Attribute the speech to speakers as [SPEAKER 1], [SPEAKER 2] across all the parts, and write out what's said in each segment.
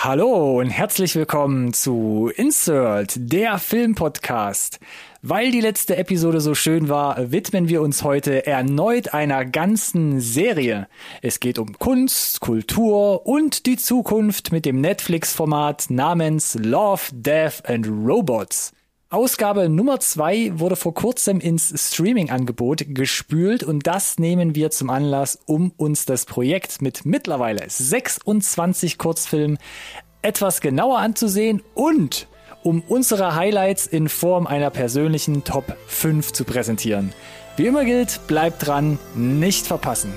[SPEAKER 1] Hallo und herzlich willkommen zu Insert, der Filmpodcast. Weil die letzte Episode so schön war, widmen wir uns heute erneut einer ganzen Serie. Es geht um Kunst, Kultur und die Zukunft mit dem Netflix-Format namens Love, Death and Robots. Ausgabe Nummer zwei wurde vor kurzem ins Streaming-Angebot gespült und das nehmen wir zum Anlass, um uns das Projekt mit mittlerweile 26 Kurzfilmen etwas genauer anzusehen und um unsere Highlights in Form einer persönlichen Top 5 zu präsentieren. Wie immer gilt, bleibt dran, nicht verpassen.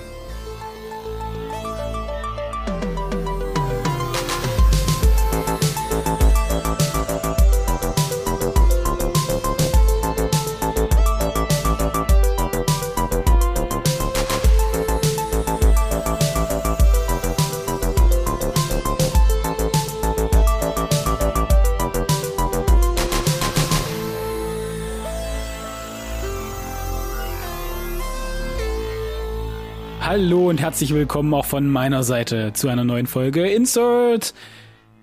[SPEAKER 2] Hallo und herzlich willkommen auch von meiner Seite zu einer neuen Folge Insert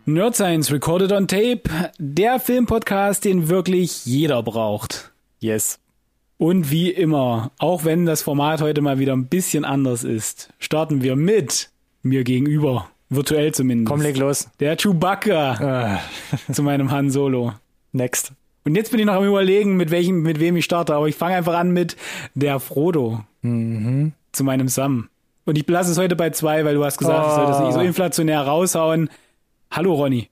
[SPEAKER 2] Nerd Science Recorded on Tape, der Filmpodcast, den wirklich jeder braucht.
[SPEAKER 1] Yes.
[SPEAKER 2] Und wie immer, auch wenn das Format heute mal wieder ein bisschen anders ist, starten wir mit mir gegenüber, virtuell zumindest.
[SPEAKER 1] Komm, leg los.
[SPEAKER 2] Der Chewbacca
[SPEAKER 1] Äh,
[SPEAKER 2] zu meinem Han Solo.
[SPEAKER 1] next.
[SPEAKER 2] Und jetzt bin ich noch am überlegen, mit welchem, mit wem ich starte, aber ich fange einfach an mit der Frodo
[SPEAKER 1] Mhm.
[SPEAKER 2] zu meinem Sam. Und ich belasse es heute bei zwei, weil du hast gesagt, ich soll das nicht so
[SPEAKER 1] Oh.
[SPEAKER 2] inflationär raushauen. Hallo Ronny,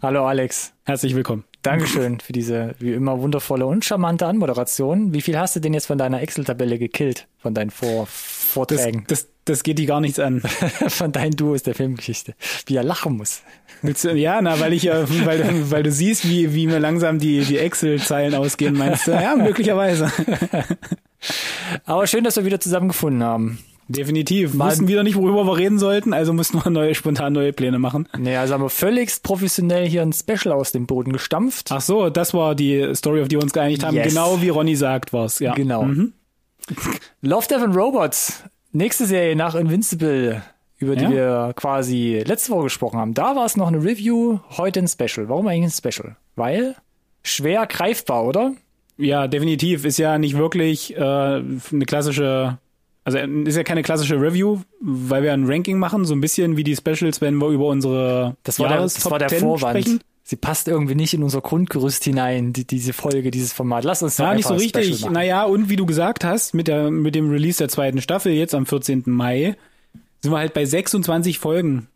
[SPEAKER 1] Hallo Alex.
[SPEAKER 2] herzlich willkommen.
[SPEAKER 1] Dankeschön für diese wie immer wundervolle und charmante Anmoderation. Wie viel hast du denn jetzt von deiner Excel-Tabelle gekillt? Von deinen Vor
[SPEAKER 2] Das,
[SPEAKER 1] Vorträgen?
[SPEAKER 2] das, das geht dir gar nichts an.
[SPEAKER 1] von deinen Duos der Filmgeschichte. Wie er lachen muss.
[SPEAKER 2] Willst du, ja, na, weil ich, äh, weil, du- weil du siehst, wie, wie mir langsam die, die Excel-Zeilen ausgehen, meinst du? Ja, möglicherweise.
[SPEAKER 1] Aber schön, dass wir wieder zusammengefunden haben.
[SPEAKER 2] Definitiv. Wir
[SPEAKER 1] Mal-
[SPEAKER 2] wussten wieder nicht, worüber wir reden sollten, also mussten wir neue, spontan neue Pläne machen.
[SPEAKER 1] Nee, also haben wir völlig professionell hier ein Special aus dem Boden gestampft.
[SPEAKER 2] Ach so, das war die Story, auf die wir uns geeinigt haben.
[SPEAKER 1] Yes.
[SPEAKER 2] Genau wie Ronny sagt, war's. Ja.
[SPEAKER 1] Genau.
[SPEAKER 2] Mhm.
[SPEAKER 1] Love, Death and Robots. Nächste Serie nach Invincible, über die
[SPEAKER 2] Ja.
[SPEAKER 1] wir quasi letzte Woche gesprochen haben. Da war es noch eine Review, heute ein Special. Warum eigentlich ein Special? Weil schwer greifbar, oder?
[SPEAKER 2] Ja, definitiv. Ist ja nicht wirklich äh, eine klassische, also ist ja keine klassische Review, weil wir ein Ranking machen, so ein bisschen wie die Specials, wenn wir über unsere
[SPEAKER 1] Das war, der, das war der
[SPEAKER 2] 10
[SPEAKER 1] Vorwand.
[SPEAKER 2] sprechen.
[SPEAKER 1] Sie passt irgendwie nicht in unser Grundgerüst hinein, die, diese Folge, dieses Format. Lass uns doch
[SPEAKER 2] Ja, nicht so richtig.
[SPEAKER 1] Machen.
[SPEAKER 2] Naja, und wie du gesagt hast, mit, der, mit dem Release der zweiten Staffel jetzt am 14. Mai sind wir halt bei 26 Folgen.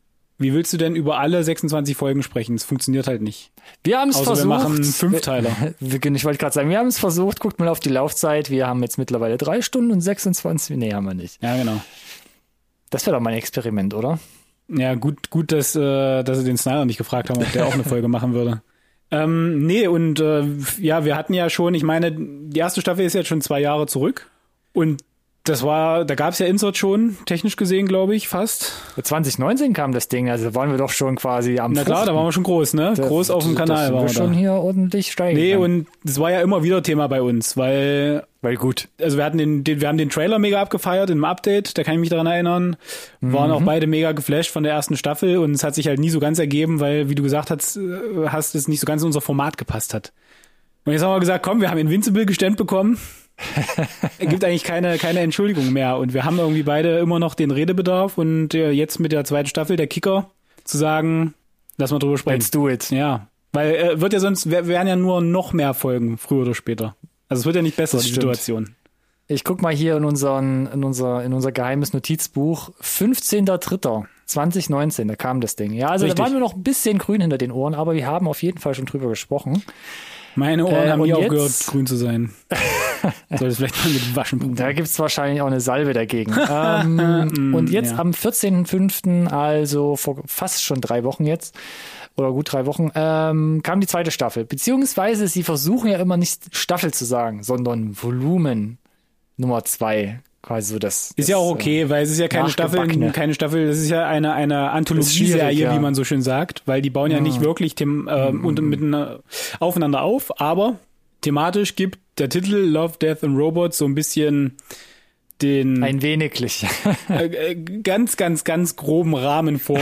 [SPEAKER 2] Wie willst du denn über alle 26 Folgen sprechen? Es funktioniert halt nicht.
[SPEAKER 1] Wir haben es
[SPEAKER 2] Außer wir
[SPEAKER 1] versucht.
[SPEAKER 2] machen Fünfteiler.
[SPEAKER 1] Ich wollte gerade sagen, wir haben es versucht. Guckt mal auf die Laufzeit. Wir haben jetzt mittlerweile drei Stunden und 26. Nee, haben wir nicht.
[SPEAKER 2] Ja, genau.
[SPEAKER 1] Das wäre doch mal ein Experiment, oder?
[SPEAKER 2] Ja, gut, gut, dass, äh, dass sie den Snyder nicht gefragt haben, ob der auch eine Folge machen würde. Ähm, nee, und äh, ja, wir hatten ja schon, ich meine, die erste Staffel ist jetzt schon zwei Jahre zurück. Und das war, da gab's ja Insert schon, technisch gesehen, glaube ich, fast.
[SPEAKER 1] 2019 kam das Ding, also da waren wir doch schon quasi am
[SPEAKER 2] Na klar, da waren wir schon groß, ne?
[SPEAKER 1] Da-
[SPEAKER 2] Groß auf dem
[SPEAKER 1] da
[SPEAKER 2] Kanal
[SPEAKER 1] sind
[SPEAKER 2] waren
[SPEAKER 1] wir
[SPEAKER 2] wir
[SPEAKER 1] schon
[SPEAKER 2] da.
[SPEAKER 1] hier ordentlich steigen.
[SPEAKER 2] Nee, und das war ja immer wieder Thema bei uns, weil,
[SPEAKER 1] Weil gut.
[SPEAKER 2] also wir hatten den, den wir haben den Trailer mega abgefeiert in einem Update, da kann ich mich daran erinnern. Waren
[SPEAKER 1] Mhm.
[SPEAKER 2] auch beide mega geflasht von der ersten Staffel und es hat sich halt nie so ganz ergeben, weil, wie du gesagt hast, äh, hast es nicht so ganz in unser Format gepasst hat. Und jetzt haben wir gesagt, komm, wir haben Invincible gestellt bekommen. Es gibt eigentlich keine, keine Entschuldigung mehr. Und wir haben irgendwie beide immer noch den Redebedarf und äh, jetzt mit der zweiten Staffel, der Kicker, zu sagen, lass mal drüber sprechen.
[SPEAKER 1] Let's do it.
[SPEAKER 2] Ja, weil äh, wird ja sonst wären ja nur noch mehr Folgen früher oder später. Also es wird ja nicht besser
[SPEAKER 1] Das
[SPEAKER 2] die
[SPEAKER 1] stimmt.
[SPEAKER 2] Situation.
[SPEAKER 1] Ich guck mal hier in, unseren, in, unser, in unser geheimes Notizbuch. 15.03.2019, da kam das Ding. Ja, also
[SPEAKER 2] Richtig.
[SPEAKER 1] da waren wir noch ein bisschen grün hinter den Ohren, aber wir haben auf jeden Fall schon drüber gesprochen.
[SPEAKER 2] Meine Ohren
[SPEAKER 1] Äh,
[SPEAKER 2] haben nie aufgehört, grün zu sein. Soll es vielleicht mal mit Waschen.
[SPEAKER 1] Da gibt's wahrscheinlich auch eine Salbe dagegen. ähm, und jetzt
[SPEAKER 2] ja.
[SPEAKER 1] am 14.05., also vor fast schon drei Wochen jetzt, oder gut drei Wochen, ähm, kam die zweite Staffel. Beziehungsweise sie versuchen ja immer nicht Staffel zu sagen, sondern Volumen Nummer zwei. Quasi so das.
[SPEAKER 2] Ist ja auch
[SPEAKER 1] äh,
[SPEAKER 2] okay, weil es ist ja keine Staffel, keine Staffel, das ist ja eine, eine Anthologieserie,
[SPEAKER 1] ja.
[SPEAKER 2] wie man so schön sagt, weil die bauen ja nicht wirklich them, äh, und miteinander, aufeinander auf, aber thematisch gibt der Titel Love, Death and Robots so ein bisschen den
[SPEAKER 1] Ein weniglich.
[SPEAKER 2] äh, äh, ganz, ganz, ganz groben Rahmen vor.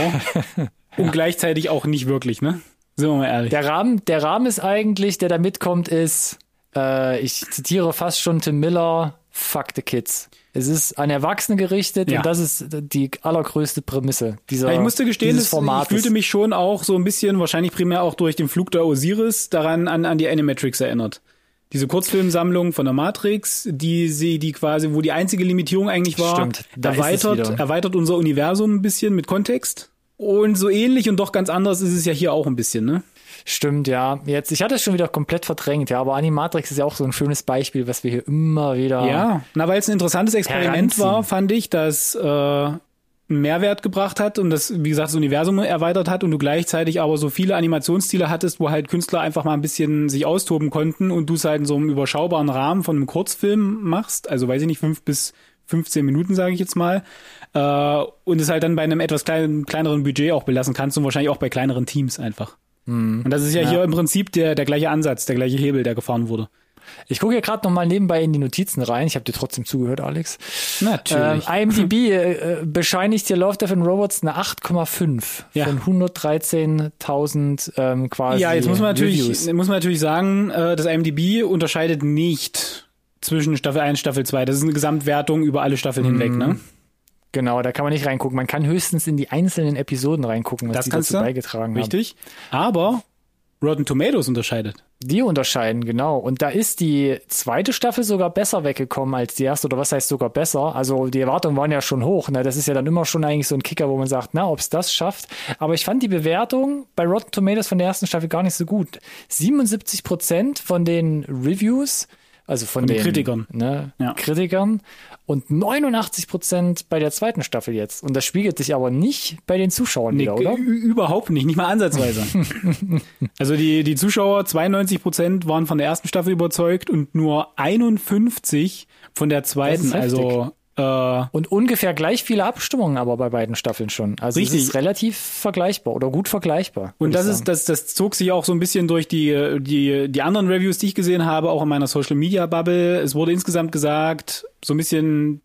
[SPEAKER 2] und gleichzeitig auch nicht wirklich, ne? Sind wir mal ehrlich.
[SPEAKER 1] Der Rahmen, der Rahmen ist eigentlich, der da mitkommt, ist, äh, ich zitiere fast schon Tim Miller, fuck the kids. Es ist an Erwachsene gerichtet
[SPEAKER 2] Ja.
[SPEAKER 1] und das ist die allergrößte Prämisse dieser
[SPEAKER 2] Ja, ich musste gestehen, das, ich fühlte mich schon auch so ein bisschen, wahrscheinlich primär auch durch den Flug der Osiris, daran an, an die Animatrix erinnert. Diese Kurzfilmsammlung von der Matrix, die sie, die quasi, wo die einzige Limitierung eigentlich war,
[SPEAKER 1] Stimmt,
[SPEAKER 2] erweitert, erweitert unser Universum ein bisschen mit Kontext. Und so ähnlich und doch ganz anders ist es ja hier auch ein bisschen, ne?
[SPEAKER 1] Stimmt, ja. Jetzt, ich hatte es schon wieder komplett verdrängt, ja, aber Animatrix ist ja auch so ein schönes Beispiel, was wir hier immer wieder.
[SPEAKER 2] Ja, na, weil es ein interessantes Experiment
[SPEAKER 1] Heranziehen.
[SPEAKER 2] war, fand ich, das äh, einen Mehrwert gebracht hat und das, wie gesagt, das Universum erweitert hat und du gleichzeitig aber so viele Animationsstile hattest, wo halt Künstler einfach mal ein bisschen sich austoben konnten und du es halt in so einem überschaubaren Rahmen von einem Kurzfilm machst, also weiß ich nicht, fünf bis 15 Minuten, sage ich jetzt mal, äh, und es halt dann bei einem etwas kleinen, kleineren Budget auch belassen kannst und wahrscheinlich auch bei kleineren Teams einfach. Und das ist ja, hier im Prinzip der, der gleiche Ansatz, der gleiche Hebel, der gefahren wurde.
[SPEAKER 1] Ich gucke hier gerade noch mal nebenbei in die Notizen rein. Ich habe dir trotzdem zugehört, Alex.
[SPEAKER 2] Natürlich.
[SPEAKER 1] Ähm, IMDb äh, bescheinigt hier Love, Death and Robots eine 8,5
[SPEAKER 2] Ja.
[SPEAKER 1] von 113.000 ähm, quasi
[SPEAKER 2] Ja, jetzt muss man natürlich,
[SPEAKER 1] Reviews.
[SPEAKER 2] muss man natürlich sagen, äh, das IMDb unterscheidet nicht zwischen Staffel 1 Staffel 2. Das ist eine Gesamtwertung über alle Staffeln hinweg, ne?
[SPEAKER 1] Genau, da kann man nicht reingucken. Man kann höchstens in die einzelnen Episoden reingucken, was
[SPEAKER 2] Das
[SPEAKER 1] die dazu
[SPEAKER 2] du.
[SPEAKER 1] beigetragen haben.
[SPEAKER 2] Richtig. Aber Rotten Tomatoes unterscheidet.
[SPEAKER 1] Die unterscheiden, genau. Und da ist die zweite Staffel sogar besser weggekommen als die erste, oder was heißt sogar besser? Also die Erwartungen waren ja schon hoch. Ne? Das ist ja dann immer schon eigentlich so ein Kicker, wo man sagt, na, ob es das schafft. Aber ich fand die Bewertung bei Rotten Tomatoes von der ersten Staffel gar nicht so gut. 77 Prozent von den Reviews, also von,
[SPEAKER 2] den
[SPEAKER 1] den
[SPEAKER 2] Kritikern.
[SPEAKER 1] ne,
[SPEAKER 2] Ja.
[SPEAKER 1] Kritikern und 89 Prozent bei der zweiten Staffel jetzt. Und das spiegelt sich aber nicht bei den Zuschauern wieder, oder?
[SPEAKER 2] Überhaupt nicht, nicht mal ansatzweise. also die, die Zuschauer, 92 Prozent waren von der ersten Staffel überzeugt und nur 51 von der zweiten. Also
[SPEAKER 1] Und ungefähr gleich viele Abstimmungen aber bei beiden Staffeln schon. Also
[SPEAKER 2] Richtig.
[SPEAKER 1] es ist relativ vergleichbar oder gut vergleichbar.
[SPEAKER 2] Und das ist, das, das zog sich auch so ein bisschen durch die, die, die anderen Reviews, die ich gesehen habe, auch in meiner Social Media Bubble. Es wurde insgesamt gesagt, so ein bisschen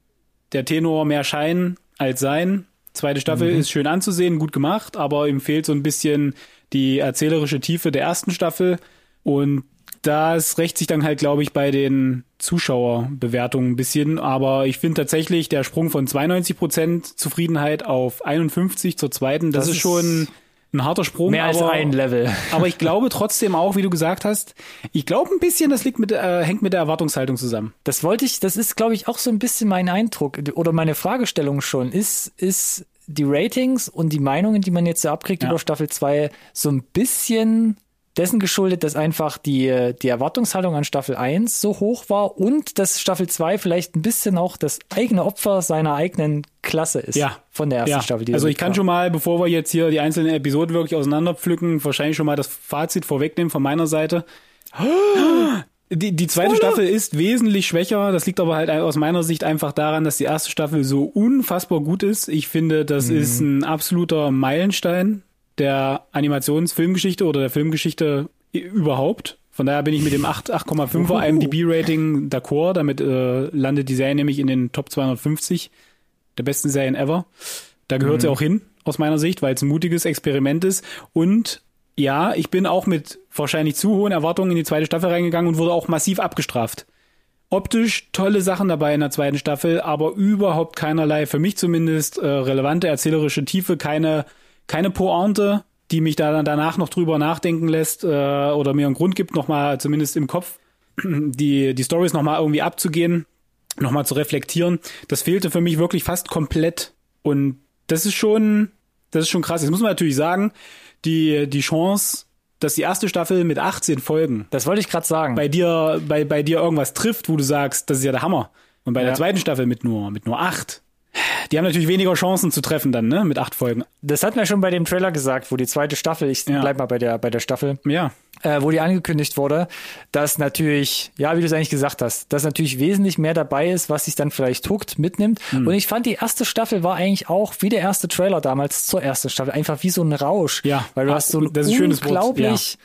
[SPEAKER 2] der Tenor mehr Schein als Sein. Zweite Staffel ist schön anzusehen, gut gemacht, aber ihm fehlt so ein bisschen die erzählerische Tiefe der ersten Staffel. Und das rächt sich dann halt, glaube ich, bei den Zuschauerbewertungen ein bisschen. Aber ich finde tatsächlich der Sprung von 92 Prozent Zufriedenheit auf 51 zur zweiten, das,
[SPEAKER 1] Das
[SPEAKER 2] ist schon ein harter Sprung.
[SPEAKER 1] mehr als
[SPEAKER 2] aber,
[SPEAKER 1] ein Level.
[SPEAKER 2] aber ich glaube trotzdem auch, wie du gesagt hast, ich glaube ein bisschen, das liegt mit, äh, hängt mit der Erwartungshaltung zusammen.
[SPEAKER 1] Das wollte ich, das ist, glaube ich, auch so ein bisschen mein Eindruck oder meine Fragestellung schon. Ist, ist die Ratings und die Meinungen, die man jetzt so abkriegt
[SPEAKER 2] Ja.
[SPEAKER 1] über Staffel 2, so ein bisschen dessen geschuldet, dass einfach die, die Erwartungshaltung an Staffel 1 so hoch war und dass Staffel 2 vielleicht ein bisschen auch das eigene Opfer seiner eigenen Klasse ist.
[SPEAKER 2] Ja.
[SPEAKER 1] Von der ersten
[SPEAKER 2] Ja,
[SPEAKER 1] Staffel.
[SPEAKER 2] Also ich kann
[SPEAKER 1] kam.
[SPEAKER 2] schon mal, bevor wir jetzt hier die einzelnen Episoden wirklich auseinanderpflücken, wahrscheinlich schon mal das Fazit vorwegnehmen von meiner Seite. Die, die zweite Staffel ist wesentlich schwächer. Das liegt aber halt aus meiner Sicht einfach daran, dass die erste Staffel so unfassbar gut ist. Ich finde, das
[SPEAKER 1] Mhm.
[SPEAKER 2] ist ein absoluter Meilenstein der Animationsfilmgeschichte oder der Filmgeschichte überhaupt. Von daher bin ich mit dem 8 8,5er IMDb-Rating d'accord. Damit äh, landet die Serie nämlich in den Top 250 der besten Serien ever. Da gehört sie auch hin, aus meiner Sicht, weil es ein mutiges Experiment ist. Und ja, ich bin auch mit wahrscheinlich zu hohen Erwartungen in die zweite Staffel reingegangen und wurde auch massiv abgestraft. Optisch tolle Sachen dabei in der zweiten Staffel, aber überhaupt keinerlei, für mich zumindest, äh, relevante erzählerische Tiefe, keine, keine Pointe, die mich da dann danach noch drüber nachdenken lässt äh, oder mir einen Grund gibt, nochmal zumindest im Kopf die, die Stories nochmal irgendwie abzugehen, nochmal zu reflektieren. Das fehlte für mich wirklich fast komplett. Und das ist schon, das ist schon krass. Jetzt muss man natürlich sagen, die, die Chance, dass die erste Staffel mit 18 Folgen
[SPEAKER 1] Das wollte ich gerade sagen.
[SPEAKER 2] bei dir, bei, bei dir irgendwas trifft, wo du sagst, das ist ja der Hammer. Und bei
[SPEAKER 1] Ja.
[SPEAKER 2] der zweiten Staffel mit nur, mit nur acht. Die haben natürlich weniger Chancen zu treffen dann, ne, mit acht Folgen.
[SPEAKER 1] das hat mir schon bei dem Trailer gesagt, wo die zweite Staffel, ich
[SPEAKER 2] Ja.
[SPEAKER 1] bleib mal bei der, bei der Staffel,
[SPEAKER 2] Ja.
[SPEAKER 1] äh, wo die angekündigt wurde, dass natürlich, ja, wie du es eigentlich gesagt hast, dass natürlich wesentlich mehr dabei ist, was sich dann vielleicht huckt, mitnimmt.
[SPEAKER 2] Hm.
[SPEAKER 1] Und ich fand, die erste Staffel war eigentlich auch wie der erste Trailer damals zur ersten Staffel, einfach wie so ein Rausch.
[SPEAKER 2] Ja.
[SPEAKER 1] Weil du
[SPEAKER 2] Ah,
[SPEAKER 1] hast so ein
[SPEAKER 2] schönes Wort,
[SPEAKER 1] unglaublich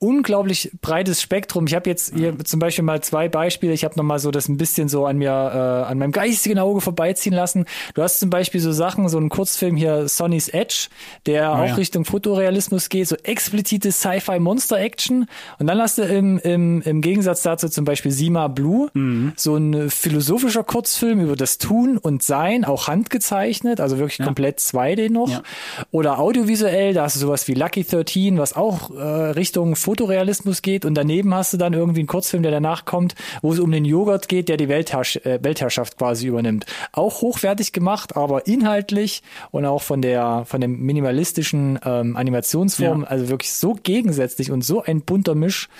[SPEAKER 1] unglaublich breites Spektrum. Ich habe jetzt hier zum Beispiel mal zwei Beispiele. Ich habe noch mal so das ein bisschen so an mir, äh, an meinem geistigen Auge vorbeiziehen lassen. Du hast zum Beispiel so Sachen, so einen Kurzfilm hier, Sonny's Edge, der auch
[SPEAKER 2] ja.
[SPEAKER 1] Richtung Fotorealismus geht, so explizite Sci-Fi-Monster-Action. Und dann hast du im, im, im Gegensatz dazu zum Beispiel Sima Blue,
[SPEAKER 2] Mhm.
[SPEAKER 1] so ein philosophischer Kurzfilm über das Tun und Sein, auch handgezeichnet, also wirklich komplett 2D noch.
[SPEAKER 2] Ja.
[SPEAKER 1] Oder audiovisuell, da hast du sowas wie Lucky 13, was auch äh, Richtung Fotorealismus geht. Und daneben hast du dann irgendwie einen Kurzfilm, der danach kommt, wo es um den Joghurt geht, der die Weltherrsch äh, Weltherrschaft quasi übernimmt. Auch hochwertig gemacht, aber inhaltlich und auch von der von dem minimalistischen ähm, Animationsform,
[SPEAKER 2] Ja.
[SPEAKER 1] also wirklich so gegensätzlich und so ein bunter Misch.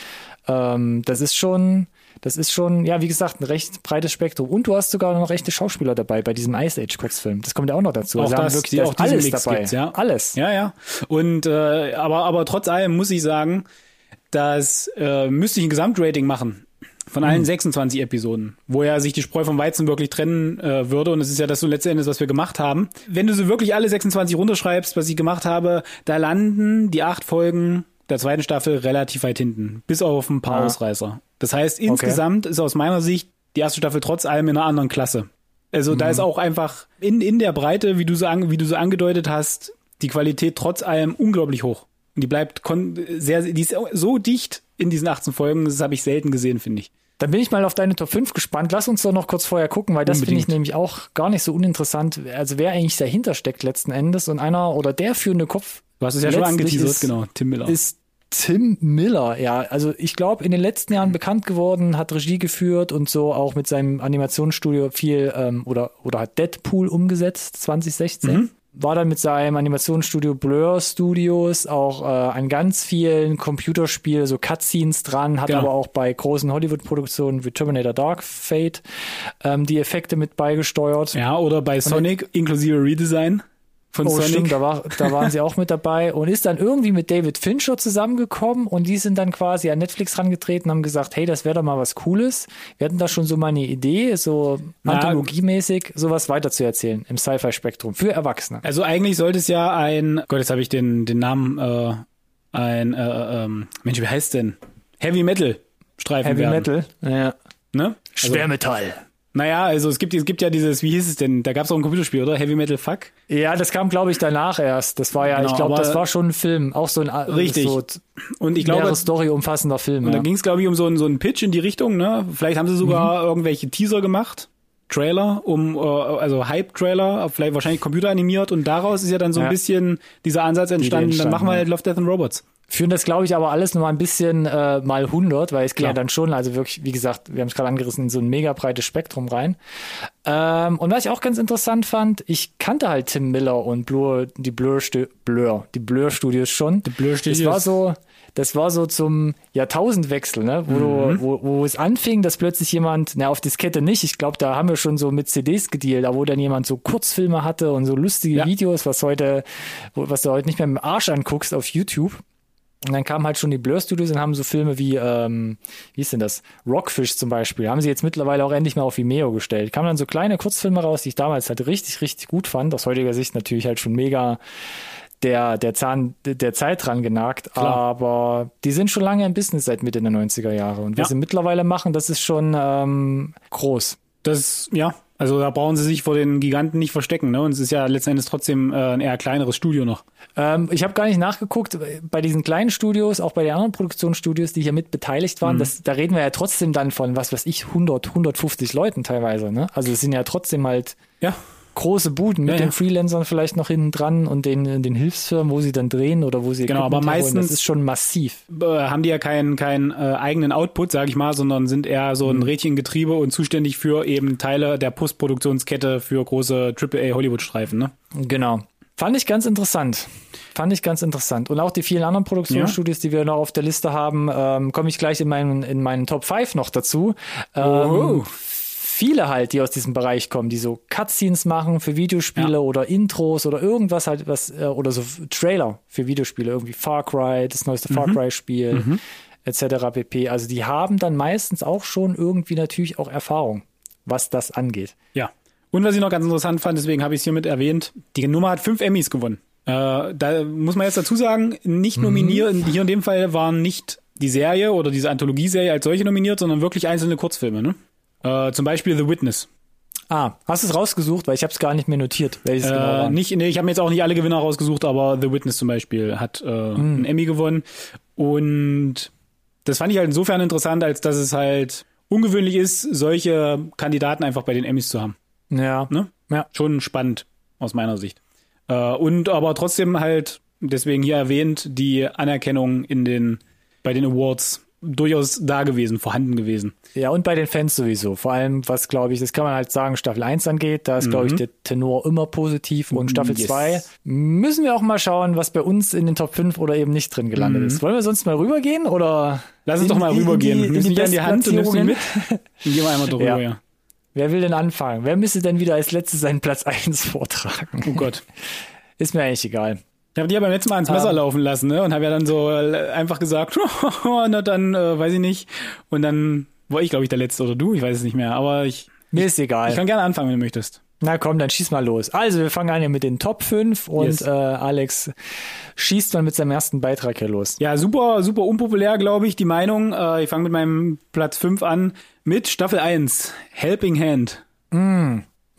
[SPEAKER 1] Ähm, das ist schon das ist schon, ja, wie gesagt, ein recht breites Spektrum. Und du hast sogar noch rechte Schauspieler dabei bei diesem Ice Age Kurzfilm. Das kommt ja auch noch dazu.
[SPEAKER 2] Auch
[SPEAKER 1] Also
[SPEAKER 2] das,
[SPEAKER 1] wirklich,
[SPEAKER 2] die, auch
[SPEAKER 1] alles
[SPEAKER 2] Mix
[SPEAKER 1] dabei.
[SPEAKER 2] ja.
[SPEAKER 1] Alles.
[SPEAKER 2] Ja, ja. Und äh, aber aber trotz allem muss ich sagen, dass äh, müsste ich ein Gesamtrating machen von
[SPEAKER 1] Mhm.
[SPEAKER 2] allen 26 Episoden, wo ja sich die Spreu vom Weizen wirklich trennen äh, würde. Und das ist ja das so letzten Endes, was wir gemacht haben. Wenn du so wirklich alle 26 runterschreibst, was ich gemacht habe, da landen die acht Folgen der zweiten Staffel relativ weit hinten, bis auf ein paar
[SPEAKER 1] Ah.
[SPEAKER 2] Ausreißer. Das heißt, insgesamt ist aus meiner Sicht die erste Staffel trotz allem in einer anderen Klasse. Also da ist auch einfach in, in der Breite, wie du so an, wie du so angedeutet hast, die Qualität trotz allem unglaublich hoch. Und die bleibt kon sehr, die ist so dicht in diesen 18 Folgen, das habe ich selten gesehen, finde ich.
[SPEAKER 1] Dann bin ich mal auf deine Top 5 gespannt. Lass uns doch noch kurz vorher gucken, weil das finde ich nämlich auch gar nicht so uninteressant. Also wer eigentlich dahinter steckt letzten Endes und einer oder der führende Kopf
[SPEAKER 2] Du hast es ja schon angeteasert,
[SPEAKER 1] ist-
[SPEAKER 2] genau, Tim Miller.
[SPEAKER 1] ist Tim Miller, ja. Also ich glaube, in den letzten Jahren bekannt geworden, hat Regie geführt und so auch mit seinem Animationsstudio viel ähm, oder oder hat Deadpool umgesetzt 2016. War dann mit seinem Animationsstudio Blur Studios auch äh, an ganz vielen Computerspielen, so Cutscenes dran, hat
[SPEAKER 2] Genau.
[SPEAKER 1] aber auch bei großen Hollywood-Produktionen wie Terminator Dark Fate ähm, die Effekte mit beigesteuert.
[SPEAKER 2] ja, oder bei Sonic inklusive Redesign von
[SPEAKER 1] Oh,
[SPEAKER 2] Sonic.
[SPEAKER 1] stimmt, da, war, da waren sie auch mit dabei und ist dann irgendwie mit David Fincher zusammengekommen und die sind dann quasi an Netflix rangetreten und haben gesagt, hey, das wäre doch mal was Cooles. Wir hatten da schon so mal eine Idee, so
[SPEAKER 2] Na,
[SPEAKER 1] anthologiemäßig sowas weiterzuerzählen im Sci-Fi-Spektrum für Erwachsene.
[SPEAKER 2] Also eigentlich sollte es ja ein, Gott, jetzt habe ich den, den Namen, äh, ein, äh, ähm, Mensch, wie heißt denn? Heavy Metal Streifen
[SPEAKER 1] Heavy
[SPEAKER 2] werden.
[SPEAKER 1] Metal, ja.
[SPEAKER 2] Ne? Also,
[SPEAKER 1] Schwermetall.
[SPEAKER 2] Naja, also es gibt, es gibt ja dieses, wie hieß es denn? Da gab es auch ein Computerspiel, oder? Heavy Metal Fuck?
[SPEAKER 1] Ja, das kam, glaube ich, danach erst. Das war ja,
[SPEAKER 2] Genau,
[SPEAKER 1] ich glaube, das war schon ein Film, auch so ein äh,
[SPEAKER 2] Richtig.
[SPEAKER 1] so
[SPEAKER 2] Und ich glaube,
[SPEAKER 1] Story umfassender Film.
[SPEAKER 2] Und
[SPEAKER 1] Ja.
[SPEAKER 2] da ging es, glaube ich, um so einen, so einen Pitch in die Richtung, ne? Vielleicht haben sie sogar
[SPEAKER 1] Mhm.
[SPEAKER 2] irgendwelche Teaser gemacht. Trailer, um, äh, also Hype-Trailer, vielleicht wahrscheinlich computeranimiert und daraus ist ja dann so ein
[SPEAKER 1] Ja.
[SPEAKER 2] bisschen dieser Ansatz entstanden, dann
[SPEAKER 1] entstanden,
[SPEAKER 2] machen wir halt Love, Death and Robots.
[SPEAKER 1] Führen das, glaube ich, aber alles noch mal ein bisschen äh, mal 100, weil es geht ja dann schon, also wirklich, wie gesagt, wir haben es gerade angerissen, in so ein mega breites Spektrum rein. Ähm, und was ich auch ganz interessant fand, ich kannte halt Tim Miller und Blur, die Blur, Blur, die Blur Studios schon. Die
[SPEAKER 2] Blur Studios.
[SPEAKER 1] Das war so, das war so zum Jahrtausendwechsel, ne? wo, du, wo, wo es anfing, dass plötzlich jemand, na auf Diskette nicht, ich glaube, da haben wir schon so mit CDs gedealt, aber wo dann jemand so Kurzfilme hatte und so lustige
[SPEAKER 2] Ja.
[SPEAKER 1] Videos, was heute, was du heute nicht mehr mit dem Arsch anguckst auf YouTube. Und dann kamen halt schon die Blur Studios und haben so Filme wie, ähm, wie ist denn das? Rockfish zum Beispiel. Haben sie jetzt mittlerweile auch endlich mal auf Vimeo gestellt. Kamen dann so kleine Kurzfilme raus, die ich damals halt richtig, richtig gut fand. Aus heutiger Sicht natürlich halt schon mega der, der Zahn der Zeit dran genagt.
[SPEAKER 2] Klar.
[SPEAKER 1] Aber die sind schon lange im Business seit Mitte der 90er Jahre. Und was
[SPEAKER 2] Ja.
[SPEAKER 1] sie mittlerweile machen, das ist schon ähm, groß.
[SPEAKER 2] Das, ja, also da brauchen sie sich vor den Giganten nicht verstecken, ne? Und es ist ja letzten Endes trotzdem äh, ein eher kleineres Studio noch.
[SPEAKER 1] Ähm, ich habe gar nicht nachgeguckt, bei diesen kleinen Studios, auch bei den anderen Produktionsstudios, die hier mit beteiligt waren, das, da reden wir ja trotzdem dann von, was weiß ich, 100, 150 Leuten teilweise. Ne? Also es sind ja trotzdem halt
[SPEAKER 2] Ja.
[SPEAKER 1] Große Buden mit
[SPEAKER 2] Ja,
[SPEAKER 1] den
[SPEAKER 2] ja.
[SPEAKER 1] Freelancern vielleicht noch hinten dran und den, den Hilfsfirmen, wo sie dann drehen oder wo sie
[SPEAKER 2] Genau, aber
[SPEAKER 1] Equipment herholen.
[SPEAKER 2] meistens-
[SPEAKER 1] Das ist schon massiv.
[SPEAKER 2] Äh, haben die ja keinen keinen äh, eigenen Output, sage ich mal, sondern sind eher so ein Rädchengetriebe und zuständig für eben Teile der Postproduktionskette für große AAA Hollywood-Streifen, ne?
[SPEAKER 1] Genau. Fand ich ganz interessant. Fand ich ganz interessant. Und auch die vielen anderen Produktionsstudios, die wir noch auf der Liste haben, ähm, komme ich gleich in meinen, in meinen Top 5 noch dazu. Ähm,
[SPEAKER 2] Oh.
[SPEAKER 1] Viele halt, die aus diesem Bereich kommen, die so Cutscenes machen für Videospiele
[SPEAKER 2] Ja.
[SPEAKER 1] oder Intros oder irgendwas halt, was, äh, oder so Trailer für Videospiele, irgendwie Far Cry, das neueste Far Cry Spiel, etc. pp. Also die haben dann meistens auch schon irgendwie natürlich auch Erfahrung, was das angeht.
[SPEAKER 2] Ja. Und was ich noch ganz interessant fand, deswegen habe ich es hiermit erwähnt, die Nummer hat fünf Emmys gewonnen. Äh, da muss man jetzt dazu sagen, nicht nominiert, hier in dem Fall waren nicht die Serie oder diese Anthologieserie als solche nominiert, sondern wirklich einzelne Kurzfilme. Ne? Äh, zum Beispiel The Witness.
[SPEAKER 1] Ah, hast du es rausgesucht? Weil ich habe es gar nicht mehr notiert, welches
[SPEAKER 2] Äh,
[SPEAKER 1] genau war.
[SPEAKER 2] nicht, nee, ich habe mir jetzt auch nicht alle Gewinner rausgesucht, aber The Witness zum Beispiel hat äh, einen Emmy gewonnen. Und das fand ich halt insofern interessant, als dass es halt ungewöhnlich ist, solche Kandidaten einfach bei den Emmys zu haben.
[SPEAKER 1] Ja.
[SPEAKER 2] Ne?
[SPEAKER 1] Ja.
[SPEAKER 2] Schon spannend aus meiner Sicht. Äh, und aber trotzdem halt, deswegen hier erwähnt, die Anerkennung in den, bei den Awards durchaus da gewesen, vorhanden gewesen.
[SPEAKER 1] Ja, und bei den Fans sowieso. Vor allem, was glaube ich, das kann man halt sagen, Staffel 1 angeht, da ist, glaube ich, der Tenor immer positiv. Und Staffel
[SPEAKER 2] Yes.
[SPEAKER 1] 2 müssen wir auch mal schauen, was bei uns in den Top 5 oder eben nicht drin gelandet ist. Wollen wir sonst mal rübergehen oder?
[SPEAKER 2] Lass uns doch mal rübergehen.
[SPEAKER 1] die-
[SPEAKER 2] Nimmst
[SPEAKER 1] die
[SPEAKER 2] mich an die Hand und nimmst mich mit. Dann gehen wir einmal drüber,
[SPEAKER 1] Ja.
[SPEAKER 2] ja.
[SPEAKER 1] Wer will denn anfangen? Wer müsste denn wieder als letztes seinen Platz 1 vortragen?
[SPEAKER 2] Oh Gott.
[SPEAKER 1] Ist mir eigentlich egal.
[SPEAKER 2] Ich habe die ja beim letzten Mal ans Messer laufen lassen, ne? Und habe ja dann so äh, einfach gesagt, na dann, äh, weiß ich nicht. Und dann war ich, glaube ich, der Letzte oder du, ich weiß es nicht mehr. Aber ich,
[SPEAKER 1] Mir ist egal.
[SPEAKER 2] ich kann gerne anfangen, wenn du möchtest.
[SPEAKER 1] Na komm, dann schieß mal los. Also, wir fangen an hier mit den Top 5 und
[SPEAKER 2] Yes.
[SPEAKER 1] äh, Alex schießt dann mit seinem ersten Beitrag hier los.
[SPEAKER 2] Ja, super, super unpopulär, glaube ich, die Meinung. Äh, ich fange mit meinem Platz 5 an mit Staffel 1, Helping Hand.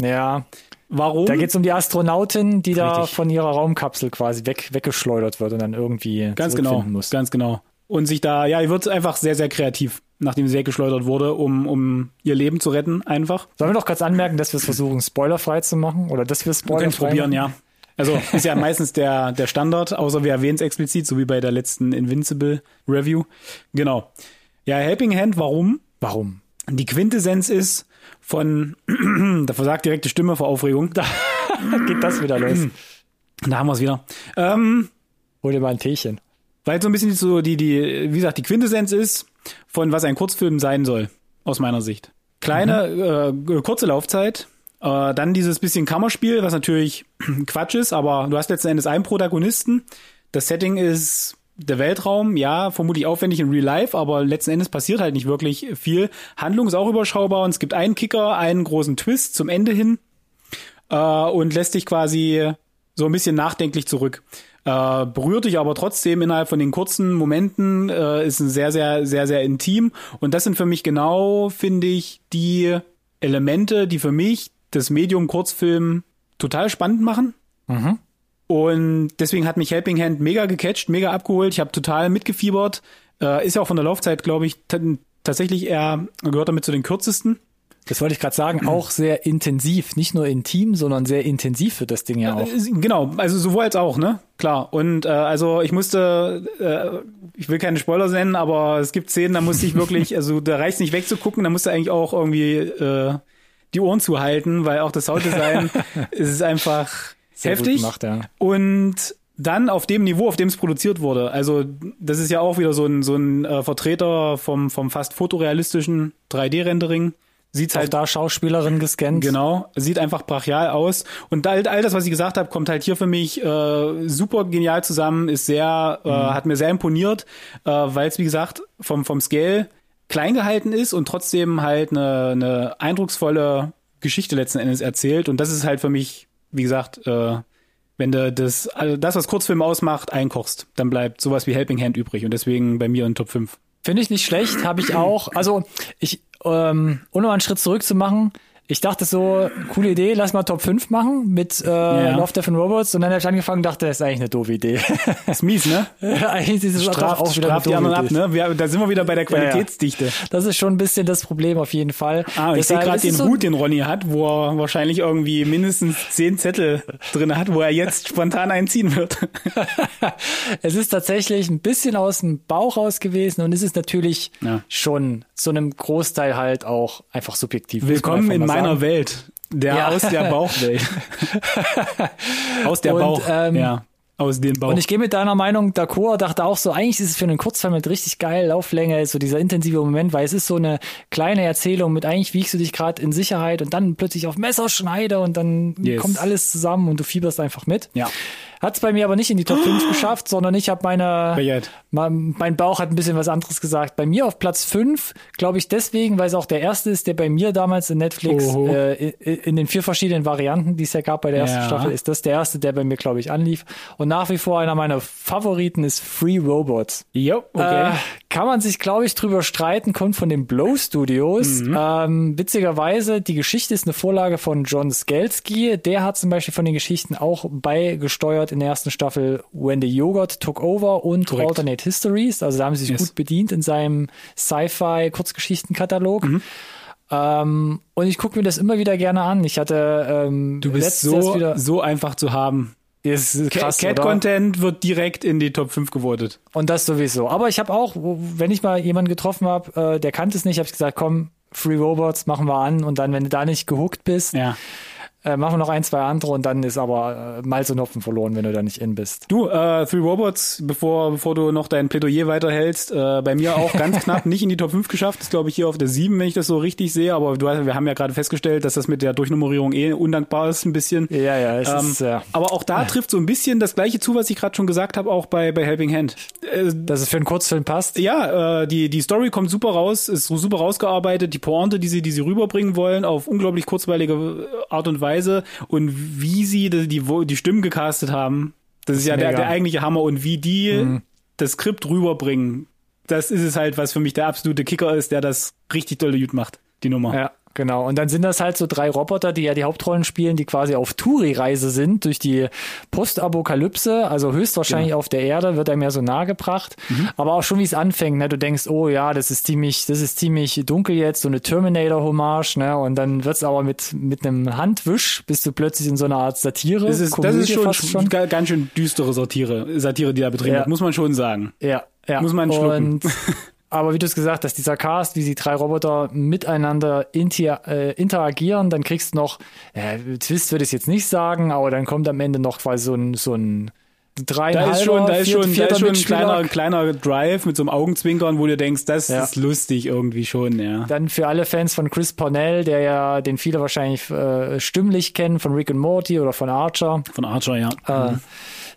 [SPEAKER 1] Ja,
[SPEAKER 2] Warum?
[SPEAKER 1] da geht's um die Astronautin, die da
[SPEAKER 2] Richtig.
[SPEAKER 1] von ihrer Raumkapsel quasi weg, weggeschleudert wird und dann irgendwie
[SPEAKER 2] ganz genau,
[SPEAKER 1] muss.
[SPEAKER 2] ganz genau. Und sich da, ja, ihr wird einfach sehr, sehr kreativ, nachdem sie weggeschleudert wurde, um, um ihr Leben zu retten, einfach.
[SPEAKER 1] Sollen wir noch kurz anmerken, dass wir es versuchen, spoilerfrei zu machen? Oder dass wir
[SPEAKER 2] Wir können
[SPEAKER 1] spoilerfrei
[SPEAKER 2] probieren,
[SPEAKER 1] machen?
[SPEAKER 2] ja. Also ist ja meistens der, der Standard, außer wir erwähnen es explizit, so wie bei der letzten Invincible Review. Genau. Ja, Helping Hand, warum?
[SPEAKER 1] Warum?
[SPEAKER 2] Die Quintessenz ist von, da versagt direkt die Stimme vor Aufregung. Da,
[SPEAKER 1] Geht das wieder los?
[SPEAKER 2] da haben wir es wieder. Ähm,
[SPEAKER 1] Hol dir mal ein Teechen.
[SPEAKER 2] weil so ein bisschen so die, die, wie gesagt, die Quintessenz ist, von was ein Kurzfilm sein soll, aus meiner Sicht. Kleine, äh, kurze Laufzeit, äh, dann dieses bisschen Kammerspiel, was natürlich Quatsch ist, aber du hast letzten Endes einen Protagonisten. Das Setting ist der Weltraum, ja, vermutlich aufwendig in Real Life, aber letzten Endes passiert halt nicht wirklich viel. Handlung ist auch überschaubar und es gibt einen Kicker, einen großen Twist zum Ende hin äh, und lässt dich quasi so ein bisschen nachdenklich zurück. Äh, berührt dich aber trotzdem innerhalb von den kurzen Momenten, äh, ist ein sehr, sehr, sehr, sehr intim. Und das sind für mich genau, finde ich, die Elemente, die für mich das Medium Kurzfilm total spannend machen. Und deswegen hat mich Helping Hand mega gecatcht, mega abgeholt. Ich habe total mitgefiebert. Äh, ist ja auch von der Laufzeit, glaube ich, tatsächlich eher, gehört damit zu den kürzesten.
[SPEAKER 1] Das wollte ich gerade sagen, auch sehr intensiv. Nicht nur intim, sondern sehr intensiv für das Ding ja auch.
[SPEAKER 2] Äh, Genau, also sowohl als auch, ne? Klar. Und äh, also ich musste, äh, ich will keine Spoiler nennen, aber es gibt Szenen, da musste ich wirklich, also da reicht nicht wegzugucken, da musste eigentlich auch irgendwie äh, die Ohren zuhalten, weil auch das Sounddesign es ist einfach
[SPEAKER 1] Sehr
[SPEAKER 2] heftig.
[SPEAKER 1] gemacht, ja.
[SPEAKER 2] Und dann auf dem Niveau, auf dem es produziert wurde. Also das ist ja auch wieder so ein, so ein äh, Vertreter vom, vom fast fotorealistischen 3D-Rendering. Sieht's
[SPEAKER 1] Auch
[SPEAKER 2] halt
[SPEAKER 1] da Schauspielerin gescannt.
[SPEAKER 2] Genau, sieht einfach brachial aus. Und all, all das, was ich gesagt habe, kommt halt hier für mich äh, super genial zusammen, ist sehr, äh, hat mir sehr imponiert, äh, weil es, wie gesagt, vom, vom Scale klein gehalten ist und trotzdem halt eine, eine eindrucksvolle Geschichte letzten Endes erzählt. Und das ist halt für mich, wie gesagt, äh, wenn du das, also das, was Kurzfilm ausmacht, einkochst, dann bleibt sowas wie Helping Hand übrig. Und deswegen bei mir in Top 5.
[SPEAKER 1] Finde ich nicht schlecht, habe ich auch. Also ich, ähm, ohne mal einen Schritt zurück zu machen, ich dachte so, coole Idee, lass mal Top 5 machen mit äh,
[SPEAKER 2] Ja.
[SPEAKER 1] Love, Death and Robots und dann habe ich angefangen und dachte, das ist eigentlich eine doofe Idee.
[SPEAKER 2] ist mies, ne?
[SPEAKER 1] eigentlich ist es
[SPEAKER 2] Straft,
[SPEAKER 1] auch wieder
[SPEAKER 2] straft die anderen ab, ne? Wir, da sind wir wieder bei der
[SPEAKER 1] Ja, ja.
[SPEAKER 2] Qualitätsdichte.
[SPEAKER 1] Das ist schon ein bisschen das Problem auf jeden Fall.
[SPEAKER 2] Ah, ich sehe gerade den
[SPEAKER 1] so-
[SPEAKER 2] Hut, den Ronny hat, wo er wahrscheinlich irgendwie mindestens zehn Zettel drin hat, wo er jetzt spontan einziehen wird.
[SPEAKER 1] Es ist tatsächlich ein bisschen aus dem Bauch raus gewesen und es ist natürlich
[SPEAKER 2] Ja.
[SPEAKER 1] schon zu einem Großteil halt auch einfach subjektiv.
[SPEAKER 2] Willkommen in
[SPEAKER 1] mal sagen.
[SPEAKER 2] Welt. Der
[SPEAKER 1] Ja.
[SPEAKER 2] aus der Bauchwelt. aus der
[SPEAKER 1] Und,
[SPEAKER 2] Bauch.
[SPEAKER 1] ähm,
[SPEAKER 2] ja. Aus dem Bauch.
[SPEAKER 1] Und ich gehe mit deiner Meinung d'accord, dachte auch so, eigentlich ist es für einen Kurzfilm mit richtig geil Lauflänge, so dieser intensive Moment, weil es ist so eine kleine Erzählung mit eigentlich wiegst du dich gerade in Sicherheit und dann plötzlich auf Messerschneide und dann
[SPEAKER 2] Yes.
[SPEAKER 1] kommt alles zusammen und du fieberst einfach mit.
[SPEAKER 2] Ja.
[SPEAKER 1] Hat es bei mir aber nicht in die Top 5 geschafft, sondern ich habe meine, mein, mein Bauch hat ein bisschen was anderes gesagt. Bei mir auf Platz 5, glaube ich deswegen, weil es auch der erste ist, der bei mir damals in Netflix äh, in, in den vier verschiedenen Varianten, die es ja gab bei der ersten
[SPEAKER 2] Ja.
[SPEAKER 1] Staffel, ist das der erste, der bei mir, glaube ich, anlief. Und nach wie vor einer meiner Favoriten ist Free Robots.
[SPEAKER 2] Jo, okay.
[SPEAKER 1] Äh, kann man sich, glaube ich, drüber streiten, kommt von den Blow Studios.
[SPEAKER 2] Mhm.
[SPEAKER 1] Ähm, witzigerweise, die Geschichte ist eine Vorlage von John Skelski. Der hat zum Beispiel von den Geschichten auch beigesteuert in der ersten Staffel When the Yogurt Took Over und
[SPEAKER 2] Korrekt.
[SPEAKER 1] Alternate Histories. Also da haben sie sich
[SPEAKER 2] Yes.
[SPEAKER 1] gut bedient in seinem Sci-Fi-Kurzgeschichtenkatalog.
[SPEAKER 2] Mhm.
[SPEAKER 1] Ähm, und ich gucke mir das immer wieder gerne an. Ich hatte ähm,
[SPEAKER 2] du bist so,
[SPEAKER 1] wieder
[SPEAKER 2] so einfach zu haben.
[SPEAKER 1] Ist krass?
[SPEAKER 2] Cat-Content wird direkt in die Top 5 gewotet.
[SPEAKER 1] Und das sowieso. Aber ich habe auch, wenn ich mal jemanden getroffen habe, äh, der kannte es nicht, habe ich gesagt, komm, Free Robots machen wir an und dann, wenn du da nicht gehuckt bist,
[SPEAKER 2] Ja.
[SPEAKER 1] Äh, machen wir noch ein, zwei andere und dann ist aber äh, Malz und Hopfen verloren, wenn du da nicht in bist.
[SPEAKER 2] Du, äh, Three Robots, bevor, bevor du noch dein Plädoyer weiterhältst, äh, bei mir auch ganz knapp nicht in die Top 5 geschafft. Ist, glaube ich, hier auf der 7, wenn ich das so richtig sehe. Aber du, wir haben ja gerade festgestellt, dass das mit der Durchnummerierung eh undankbar ist, ein bisschen.
[SPEAKER 1] Ja, ja, es
[SPEAKER 2] Ähm,
[SPEAKER 1] ist, ja.
[SPEAKER 2] aber auch da trifft so ein bisschen das gleiche zu, was ich gerade schon gesagt habe, auch bei, bei Helping Hand. Äh,
[SPEAKER 1] Dass es für einen Kurzfilm passt.
[SPEAKER 2] ja, äh, die, die Story kommt super raus, ist super rausgearbeitet, die Pointe, die sie, die sie rüberbringen wollen, auf unglaublich kurzweilige Art und Weise und wie sie die, die, die Stimmen gecastet haben, das ist ja der, der eigentliche Hammer. Und wie die das Skript rüberbringen, das ist es halt, was für mich der absolute Kicker ist, der das richtig dolle gut macht, die Nummer.
[SPEAKER 1] Ja, genau. Und dann sind das halt so drei Roboter, die ja die Hauptrollen spielen, die quasi auf Touri-Reise sind durch die Postapokalypse, also höchstwahrscheinlich auf der Erde, wird einem ja so nahe gebracht. Aber auch schon wie es anfängt, ne, du denkst, oh ja, das ist ziemlich, das ist ziemlich dunkel jetzt, so eine Terminator-Hommage, ne, und dann wird's aber mit, mit einem Handwisch, bist du plötzlich in so einer Art Satire.
[SPEAKER 2] Das ist, das ist schon,
[SPEAKER 1] schon.
[SPEAKER 2] ga- ganz schön düstere Satire, Satire, die da betrieben
[SPEAKER 1] Ja.
[SPEAKER 2] wird, muss man schon sagen.
[SPEAKER 1] Ja, ja.
[SPEAKER 2] Muss man schlucken.
[SPEAKER 1] Und, aber wie du es gesagt hast, dieser Cast, wie sie drei Roboter miteinander inter, äh, interagieren, dann kriegst du noch, äh, Twist würde ich jetzt nicht sagen, aber dann kommt am Ende noch quasi so ein, so ein
[SPEAKER 2] Da ist schon, da ist schon, da ist schon ein kleiner, kleiner Drive mit so einem Augenzwinkern, wo du denkst, das
[SPEAKER 1] Ja.
[SPEAKER 2] ist lustig irgendwie schon, ja.
[SPEAKER 1] Dann für alle Fans von Chris Parnell, der ja, den viele wahrscheinlich äh, stimmlich kennen, von Rick and Morty oder von Archer.
[SPEAKER 2] Von Archer, ja.
[SPEAKER 1] Äh,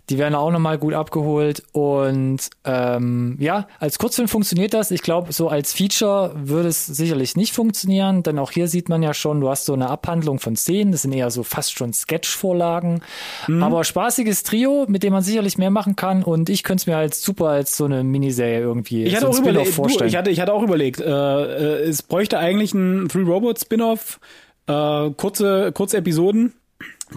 [SPEAKER 1] die werden auch nochmal gut abgeholt. Und ähm, ja, als Kurzfilm funktioniert das. Ich glaube, so als Feature würde es sicherlich nicht funktionieren, denn auch hier sieht man ja schon, du hast so eine Abhandlung von Szenen, das sind eher so fast schon Sketch-Vorlagen. Aber spaßiges Trio, mit dem man sicherlich mehr machen kann. Und ich könnte es mir halt super als so eine Miniserie irgendwie
[SPEAKER 2] Ich hatte
[SPEAKER 1] so
[SPEAKER 2] auch
[SPEAKER 1] Spin-off
[SPEAKER 2] überlegt, du,
[SPEAKER 1] vorstellen.
[SPEAKER 2] ich hatte, ich hatte auch überlegt, äh, äh, es bräuchte eigentlich ein Three Robot Spin-off, äh, kurze, kurze Episoden,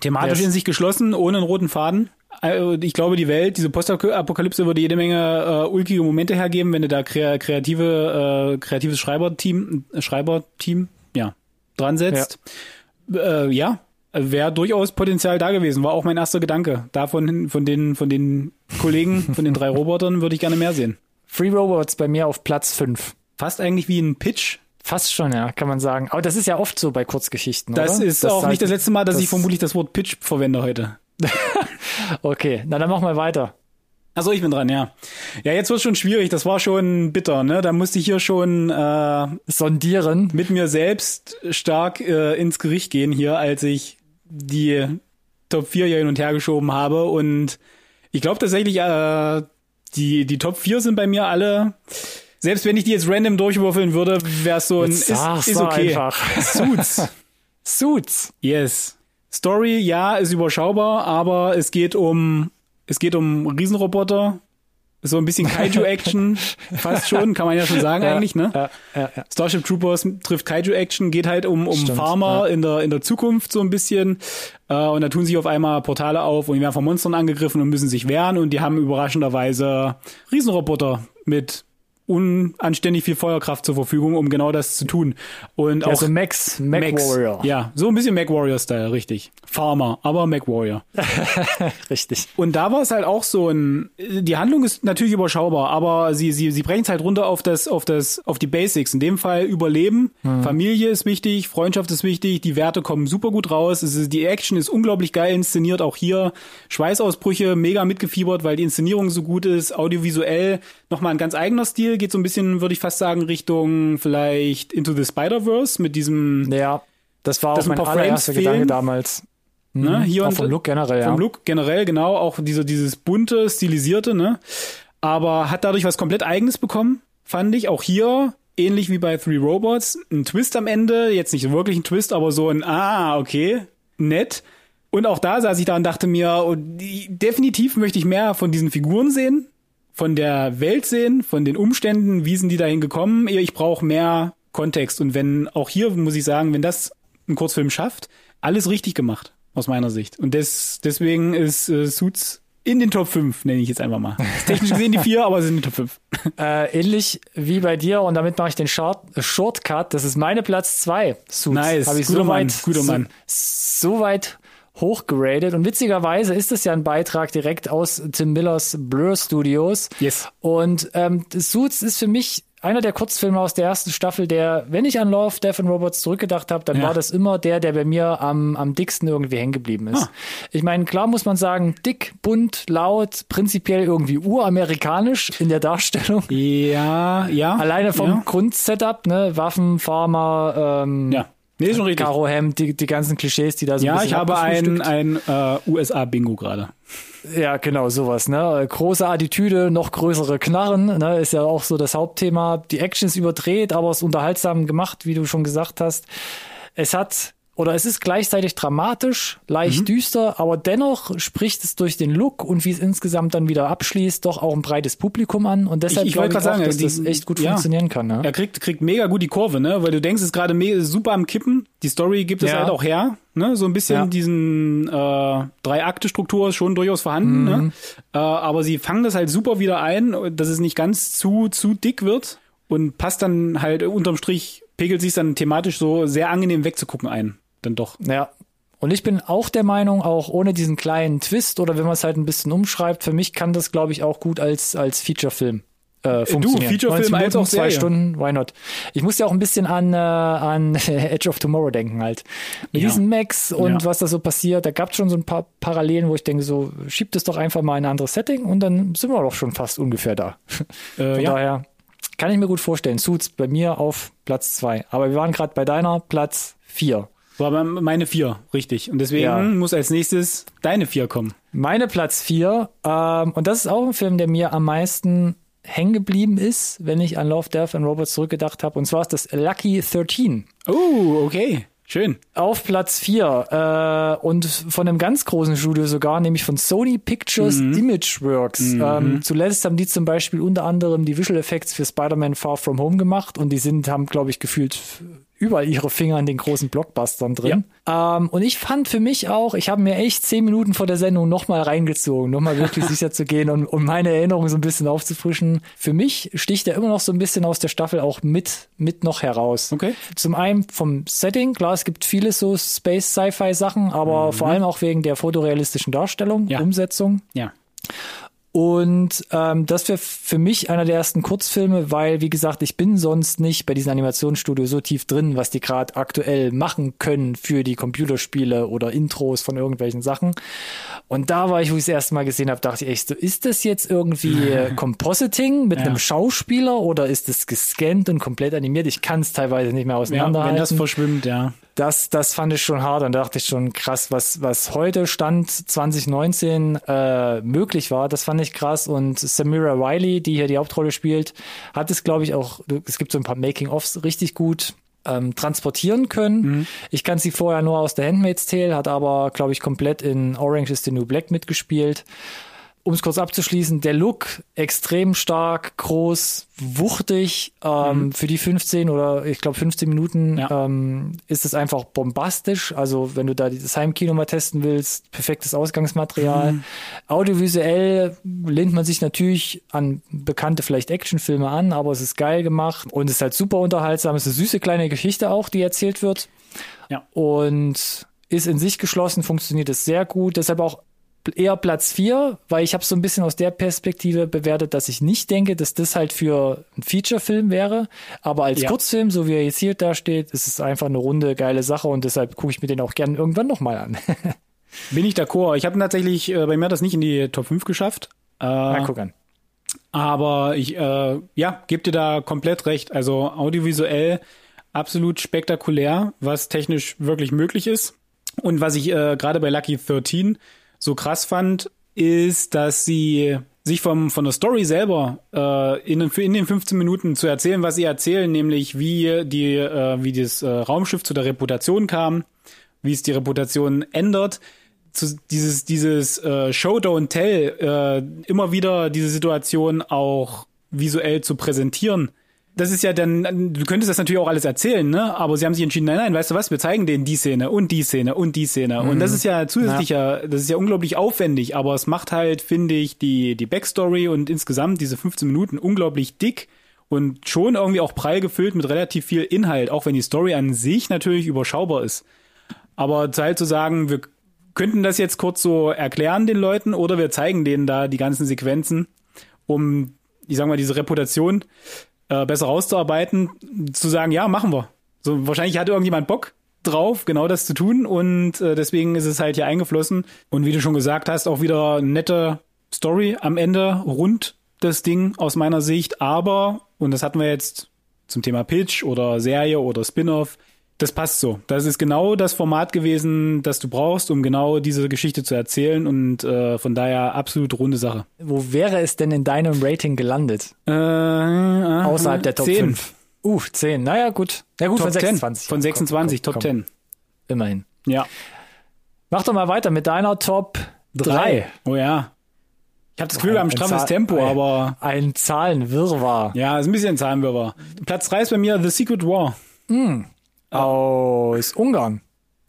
[SPEAKER 2] thematisch
[SPEAKER 1] Yes.
[SPEAKER 2] in sich geschlossen, ohne einen roten Faden. Äh, Ich glaube, die Welt, diese Postapokalypse würde jede Menge äh, ulkige Momente hergeben, wenn du da krea kreative, äh, kreatives Schreiberteam, äh, Schreiberteam, ja, dran setzt. Ja, äh, ja wäre durchaus Potenzial da gewesen. War auch mein erster Gedanke. Davon, von den, von den Kollegen, von den drei Robotern würde ich gerne mehr sehen.
[SPEAKER 1] Free Robots bei mir auf Platz 5.
[SPEAKER 2] Fast eigentlich wie ein Pitch.
[SPEAKER 1] Fast schon, ja, kann man sagen. Aber das ist ja oft so bei Kurzgeschichten,
[SPEAKER 2] Das
[SPEAKER 1] oder?
[SPEAKER 2] ist
[SPEAKER 1] Dass
[SPEAKER 2] auch nicht das letzte Mal, dass
[SPEAKER 1] das-
[SPEAKER 2] ich vermutlich das Wort Pitch verwende heute.
[SPEAKER 1] Okay, na dann machen wir weiter.
[SPEAKER 2] Also ich bin dran, ja. Ja, jetzt wird schon schwierig. Das war schon bitter, ne? Da musste ich hier schon äh,
[SPEAKER 1] Sondieren.
[SPEAKER 2] mit mir selbst stark äh, ins Gericht gehen hier, als ich die Top 4 hier hin und her geschoben habe. Und ich glaube tatsächlich, äh, die, die Top 4 sind bei mir alle. Selbst wenn ich die jetzt random durchwürfeln würde, wäre es so ein.
[SPEAKER 1] Jetzt
[SPEAKER 2] Ist, ist okay.
[SPEAKER 1] einfach.
[SPEAKER 2] Suits.
[SPEAKER 1] Suits.
[SPEAKER 2] Yes. Story, ja, ist überschaubar, aber es geht um, es geht um Riesenroboter. So ein bisschen Kaiju-Action, fast schon, kann man ja schon sagen eigentlich, ne?
[SPEAKER 1] Ja, ja, ja.
[SPEAKER 2] Starship Troopers trifft Kaiju-Action, geht halt um, um
[SPEAKER 1] Stimmt,
[SPEAKER 2] Farmer in, der, in der Zukunft so ein bisschen. Äh, und da tun sich auf einmal Portale auf und die werden von Monstern angegriffen und müssen sich wehren und die haben überraschenderweise Riesenroboter mit unanständig viel Feuerkraft zur Verfügung, um genau das zu tun. Und auch
[SPEAKER 1] Also Max, Mac
[SPEAKER 2] Max.
[SPEAKER 1] Warrior.
[SPEAKER 2] Ja, so ein bisschen Mac Warrior-Style, richtig. Farmer, aber Mac Warrior.
[SPEAKER 1] Richtig.
[SPEAKER 2] Und da war es halt auch so ein, die Handlung ist natürlich überschaubar, aber sie, sie, sie brechen es halt runter auf das, auf das, auf die Basics. In dem Fall Überleben. Familie ist wichtig, Freundschaft ist wichtig, die Werte kommen super gut raus. Es ist, die Action ist unglaublich geil inszeniert, auch hier. Schweißausbrüche, mega mitgefiebert, weil die Inszenierung so gut ist. Audiovisuell nochmal ein ganz eigener Stil, geht so ein bisschen, würde ich fast sagen, Richtung vielleicht Into the Spider-Verse mit diesem,
[SPEAKER 1] Ja, das war auch
[SPEAKER 2] ein
[SPEAKER 1] mein
[SPEAKER 2] paar
[SPEAKER 1] allererster
[SPEAKER 2] Frames
[SPEAKER 1] Gedanke damals.
[SPEAKER 2] ne, hier
[SPEAKER 1] Auch
[SPEAKER 2] und
[SPEAKER 1] vom Look generell, ja.
[SPEAKER 2] Vom Look generell, genau, auch diese, dieses bunte, stilisierte, ne? Aber hat dadurch was komplett eigenes bekommen, fand ich. Auch hier, ähnlich wie bei Three Robots, ein Twist am Ende, jetzt nicht wirklich ein Twist, aber so ein, ah, okay, nett. Und auch da saß ich da und dachte mir, oh, die, definitiv möchte ich mehr von diesen Figuren sehen, von der Welt sehen, von den Umständen, wie sind die dahin gekommen. Ich brauche mehr Kontext. Und wenn, auch hier muss ich sagen, wenn das ein Kurzfilm schafft, alles richtig gemacht, aus meiner Sicht. Und des, deswegen ist äh, Suits in den Top 5, nenne ich jetzt einfach mal. Technisch gesehen die 4, aber sind die Top 5.
[SPEAKER 1] Äh, ähnlich wie bei dir und damit mache ich den Short, Shortcut. Das ist meine Platz 2.
[SPEAKER 2] Suits. Nice, guter so Mann, weit, guter Mann.
[SPEAKER 1] So, so weit hochgeradet. Und witzigerweise ist es ja ein Beitrag direkt aus Tim Millers Blur Studios.
[SPEAKER 2] Yes.
[SPEAKER 1] Und ähm, Suits ist für mich einer der Kurzfilme aus der ersten Staffel, der, wenn ich an Love, Death and Robots zurückgedacht habe, dann ja. war das immer der, der bei mir am, am dicksten irgendwie hängen geblieben ist. Ah. Ich meine, klar muss man sagen, dick, bunt, laut, prinzipiell irgendwie uramerikanisch in der Darstellung.
[SPEAKER 2] Ja, ja.
[SPEAKER 1] Alleine vom ja. Grundsetup, ne, Waffen, Pharma, ähm,
[SPEAKER 2] ja. Nee, schon richtig.
[SPEAKER 1] Karo Hemd, die, die ganzen Klischees, die da so
[SPEAKER 2] Ja, ich habe ein, ein äh, USA-Bingo gerade.
[SPEAKER 1] Ja, genau, sowas, ne? Große Attitüde, noch größere Knarren, ne? Ist ja auch so das Hauptthema. Die Action ist überdreht, aber es ist unterhaltsam gemacht, wie du schon gesagt hast. Es hat oder es ist gleichzeitig dramatisch, leicht mhm. düster, aber dennoch spricht es durch den Look und wie es insgesamt dann wieder abschließt, doch auch ein breites Publikum an und deshalb
[SPEAKER 2] ich, ich wollte
[SPEAKER 1] ich
[SPEAKER 2] auch, sagen,
[SPEAKER 1] dass die, das echt gut ja, funktionieren kann. Ne?
[SPEAKER 2] Er kriegt, kriegt mega gut die Kurve, ne? weil du denkst, es ist gerade super am Kippen. Die Story gibt es ja. halt auch her. Ne? So ein bisschen ja. diesen äh, Drei-Akte-Struktur ist schon durchaus vorhanden. Ne? Mhm. Ne? Äh, aber sie fangen das halt super wieder ein, dass es nicht ganz zu, zu dick wird und passt dann halt unterm Strich, pegelt sich dann thematisch so sehr angenehm wegzugucken ein dann doch.
[SPEAKER 1] Ja. Und ich bin auch der Meinung, auch ohne diesen kleinen Twist oder wenn man es halt ein bisschen umschreibt, für mich kann das, glaube ich, auch gut als, als Feature-Film äh, funktionieren.
[SPEAKER 2] Du, Feature-Film als auch
[SPEAKER 1] zwei Stunden, why not? Ich muss ja auch ein bisschen an, äh, an Edge of Tomorrow denken halt. Mit ja. diesen Macs und ja. was da so passiert, da gab es schon so ein paar Parallelen, wo ich denke, so schiebt es doch einfach mal in ein anderes Setting und dann sind wir doch schon fast ungefähr da. Äh, Von ja. daher kann ich mir gut vorstellen. Suits bei mir auf Platz zwei. Aber wir waren gerade bei deiner Platz vier.
[SPEAKER 2] War meine vier, richtig. Und deswegen ja. muss als nächstes deine vier kommen.
[SPEAKER 1] Meine Platz vier. Ähm, und das ist auch ein Film, der mir am meisten hängen geblieben ist, wenn ich an Love, Death and Robots zurückgedacht habe. Und zwar ist das Lucky 13.
[SPEAKER 2] Oh, okay. Schön.
[SPEAKER 1] Auf Platz 4 äh, und von einem ganz großen Studio sogar, nämlich von Sony Pictures mhm. Imageworks. Mhm. Ähm, zuletzt haben die zum Beispiel unter anderem die Visual Effects für Spider-Man Far From Home gemacht und die sind, haben, glaube ich, gefühlt überall ihre Finger in den großen Blockbustern drin. Ja. Ähm, und ich fand für mich auch, ich habe mir echt zehn Minuten vor der Sendung nochmal reingezogen, nochmal wirklich sicher zu gehen und um meine Erinnerungen so ein bisschen aufzufrischen. Für mich sticht er immer noch so ein bisschen aus der Staffel auch mit, mit noch heraus.
[SPEAKER 2] Okay.
[SPEAKER 1] Zum einen vom Setting, klar, es gibt viele so Space-Sci-Fi-Sachen, aber mhm. vor allem auch wegen der fotorealistischen Darstellung, ja. Umsetzung.
[SPEAKER 2] Ja.
[SPEAKER 1] Und ähm, das wäre für mich einer der ersten Kurzfilme, weil, wie gesagt, ich bin sonst nicht bei diesen Animationsstudios so tief drin, was die gerade aktuell machen können für die Computerspiele oder Intros von irgendwelchen Sachen. Und da war ich, wo ich es erste Mal gesehen habe, dachte ich echt so, ist das jetzt irgendwie Compositing mit ja. einem Schauspieler oder ist das gescannt und komplett animiert? Ich kann es teilweise nicht mehr auseinanderhalten.
[SPEAKER 2] Ja, wenn das verschwimmt, ja
[SPEAKER 1] das, das fand ich schon hart. Und da dachte ich schon krass, was, was heute Stand 2019 äh, möglich war, das fand ich krass. Und Samira Riley, die hier die Hauptrolle spielt, hat es, glaube ich, auch, es gibt so ein paar Making-ofs richtig gut ähm, transportieren können. Mhm. Ich kann sie vorher nur aus der Handmaid's Tale, hat aber, glaube ich, komplett in Orange is the New Black mitgespielt um es kurz abzuschließen, der Look extrem stark, groß, wuchtig. Ähm, mhm. Für die 15 oder ich glaube 15 Minuten ja. ähm, ist es einfach bombastisch. Also wenn du da das Heimkino mal testen willst, perfektes Ausgangsmaterial. Mhm. Audiovisuell lehnt man sich natürlich an bekannte vielleicht Actionfilme an, aber es ist geil gemacht und es ist halt super unterhaltsam. Es ist eine süße kleine Geschichte auch, die erzählt wird.
[SPEAKER 2] Ja.
[SPEAKER 1] Und ist in sich geschlossen, funktioniert es sehr gut. Deshalb auch eher Platz 4, weil ich habe so ein bisschen aus der Perspektive bewertet, dass ich nicht denke, dass das halt für ein Feature-Film wäre. Aber als ja. Kurzfilm, so wie er jetzt hier da steht, ist es einfach eine runde, geile Sache und deshalb gucke ich mir den auch gern irgendwann nochmal an.
[SPEAKER 2] Bin ich d'accord. Ich habe tatsächlich, äh, bei mir das nicht in die Top 5 geschafft.
[SPEAKER 1] Äh, Na, guck an.
[SPEAKER 2] Aber ich, äh, ja, gebe dir da komplett recht. Also audiovisuell absolut spektakulär, was technisch wirklich möglich ist. Und was ich äh, gerade bei Lucky 13 so krass fand, ist, dass sie sich vom, von der Story selber äh, in, in den 15 Minuten zu erzählen, was sie erzählen, nämlich wie die, äh, wie das äh, Raumschiff zu der Reputation kam, wie es die Reputation ändert, zu, dieses, dieses äh, Show, Don't Tell, äh, immer wieder diese Situation auch visuell zu präsentieren. Das ist ja dann, du könntest das natürlich auch alles erzählen, ne? Aber sie haben sich entschieden, nein, nein, weißt du was, wir zeigen denen die Szene und die Szene und die Szene. Mhm. Und das ist ja zusätzlicher, ja. das ist ja unglaublich aufwendig, aber es macht halt, finde ich, die, die Backstory und insgesamt diese 15 Minuten unglaublich dick und schon irgendwie auch prall gefüllt mit relativ viel Inhalt, auch wenn die Story an sich natürlich überschaubar ist. Aber halt zu sagen, wir könnten das jetzt kurz so erklären den Leuten oder wir zeigen denen da die ganzen Sequenzen, um, ich sag mal, diese Reputation äh, besser rauszuarbeiten, zu sagen, ja, machen wir. So, wahrscheinlich hat irgendjemand Bock drauf, genau das zu tun und äh, deswegen ist es halt hier eingeflossen. Und wie du schon gesagt hast, auch wieder nette Story am Ende rund das Ding aus meiner Sicht, aber, und das hatten wir jetzt zum Thema Pitch oder Serie oder Spin-off, das passt so. Das ist genau das Format gewesen, das du brauchst, um genau diese Geschichte zu erzählen und äh, von daher absolut runde Sache.
[SPEAKER 1] Wo wäre es denn in deinem Rating gelandet?
[SPEAKER 2] Äh, äh,
[SPEAKER 1] Außerhalb der Top 10. 5. Uh, 10. Naja, gut. Ja, gut,
[SPEAKER 2] Top
[SPEAKER 1] von 26.
[SPEAKER 2] 10. Von 26, komm, komm, Top 10.
[SPEAKER 1] Immerhin.
[SPEAKER 2] Ja.
[SPEAKER 1] Mach doch mal weiter mit deiner Top 3.
[SPEAKER 2] Oh ja. Ich habe das Gefühl, wir haben ein straffes Zahl Tempo,
[SPEAKER 1] ein,
[SPEAKER 2] aber.
[SPEAKER 1] Ein Zahlenwirrwarr.
[SPEAKER 2] Ja, ist ein bisschen ein Zahlenwirrwarr. Platz 3 ist bei mir The Secret War.
[SPEAKER 1] Mm. Aus Ungarn.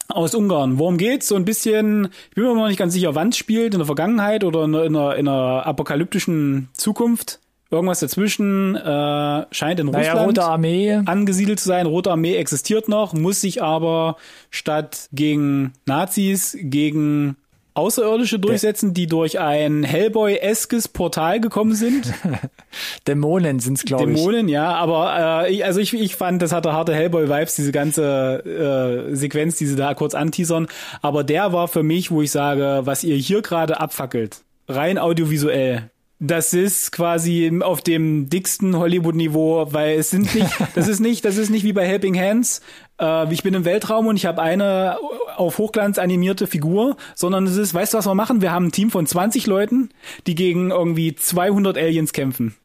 [SPEAKER 2] Aus Ungarn. Worum geht's? So ein bisschen, ich bin mir noch nicht ganz sicher, wann es spielt, in der Vergangenheit oder in einer, in einer apokalyptischen Zukunft. Irgendwas dazwischen äh, scheint in naja, Russland
[SPEAKER 1] Rote Armee.
[SPEAKER 2] angesiedelt zu sein. Rote Armee existiert noch, muss sich aber statt gegen Nazis gegen Außerirdische durchsetzen, die durch ein Hellboy-eskes Portal gekommen sind.
[SPEAKER 1] Dämonen sind's, glaube
[SPEAKER 2] ich. Dämonen, ja, aber äh, ich, also ich, ich fand, das hatte harte Hellboy-Vibes, diese ganze äh, Sequenz, die sie da kurz anteasern. Aber der war für mich, wo ich sage, was ihr hier gerade abfackelt, rein audiovisuell, das ist quasi auf dem dicksten Hollywood-Niveau, weil es sind nicht, das ist nicht, das ist nicht wie bei Helping Hands. Äh, ich bin im Weltraum und ich habe eine auf Hochglanz animierte Figur, sondern es ist, weißt du, was wir machen? Wir haben ein Team von 20 Leuten, die gegen irgendwie 200 Aliens kämpfen.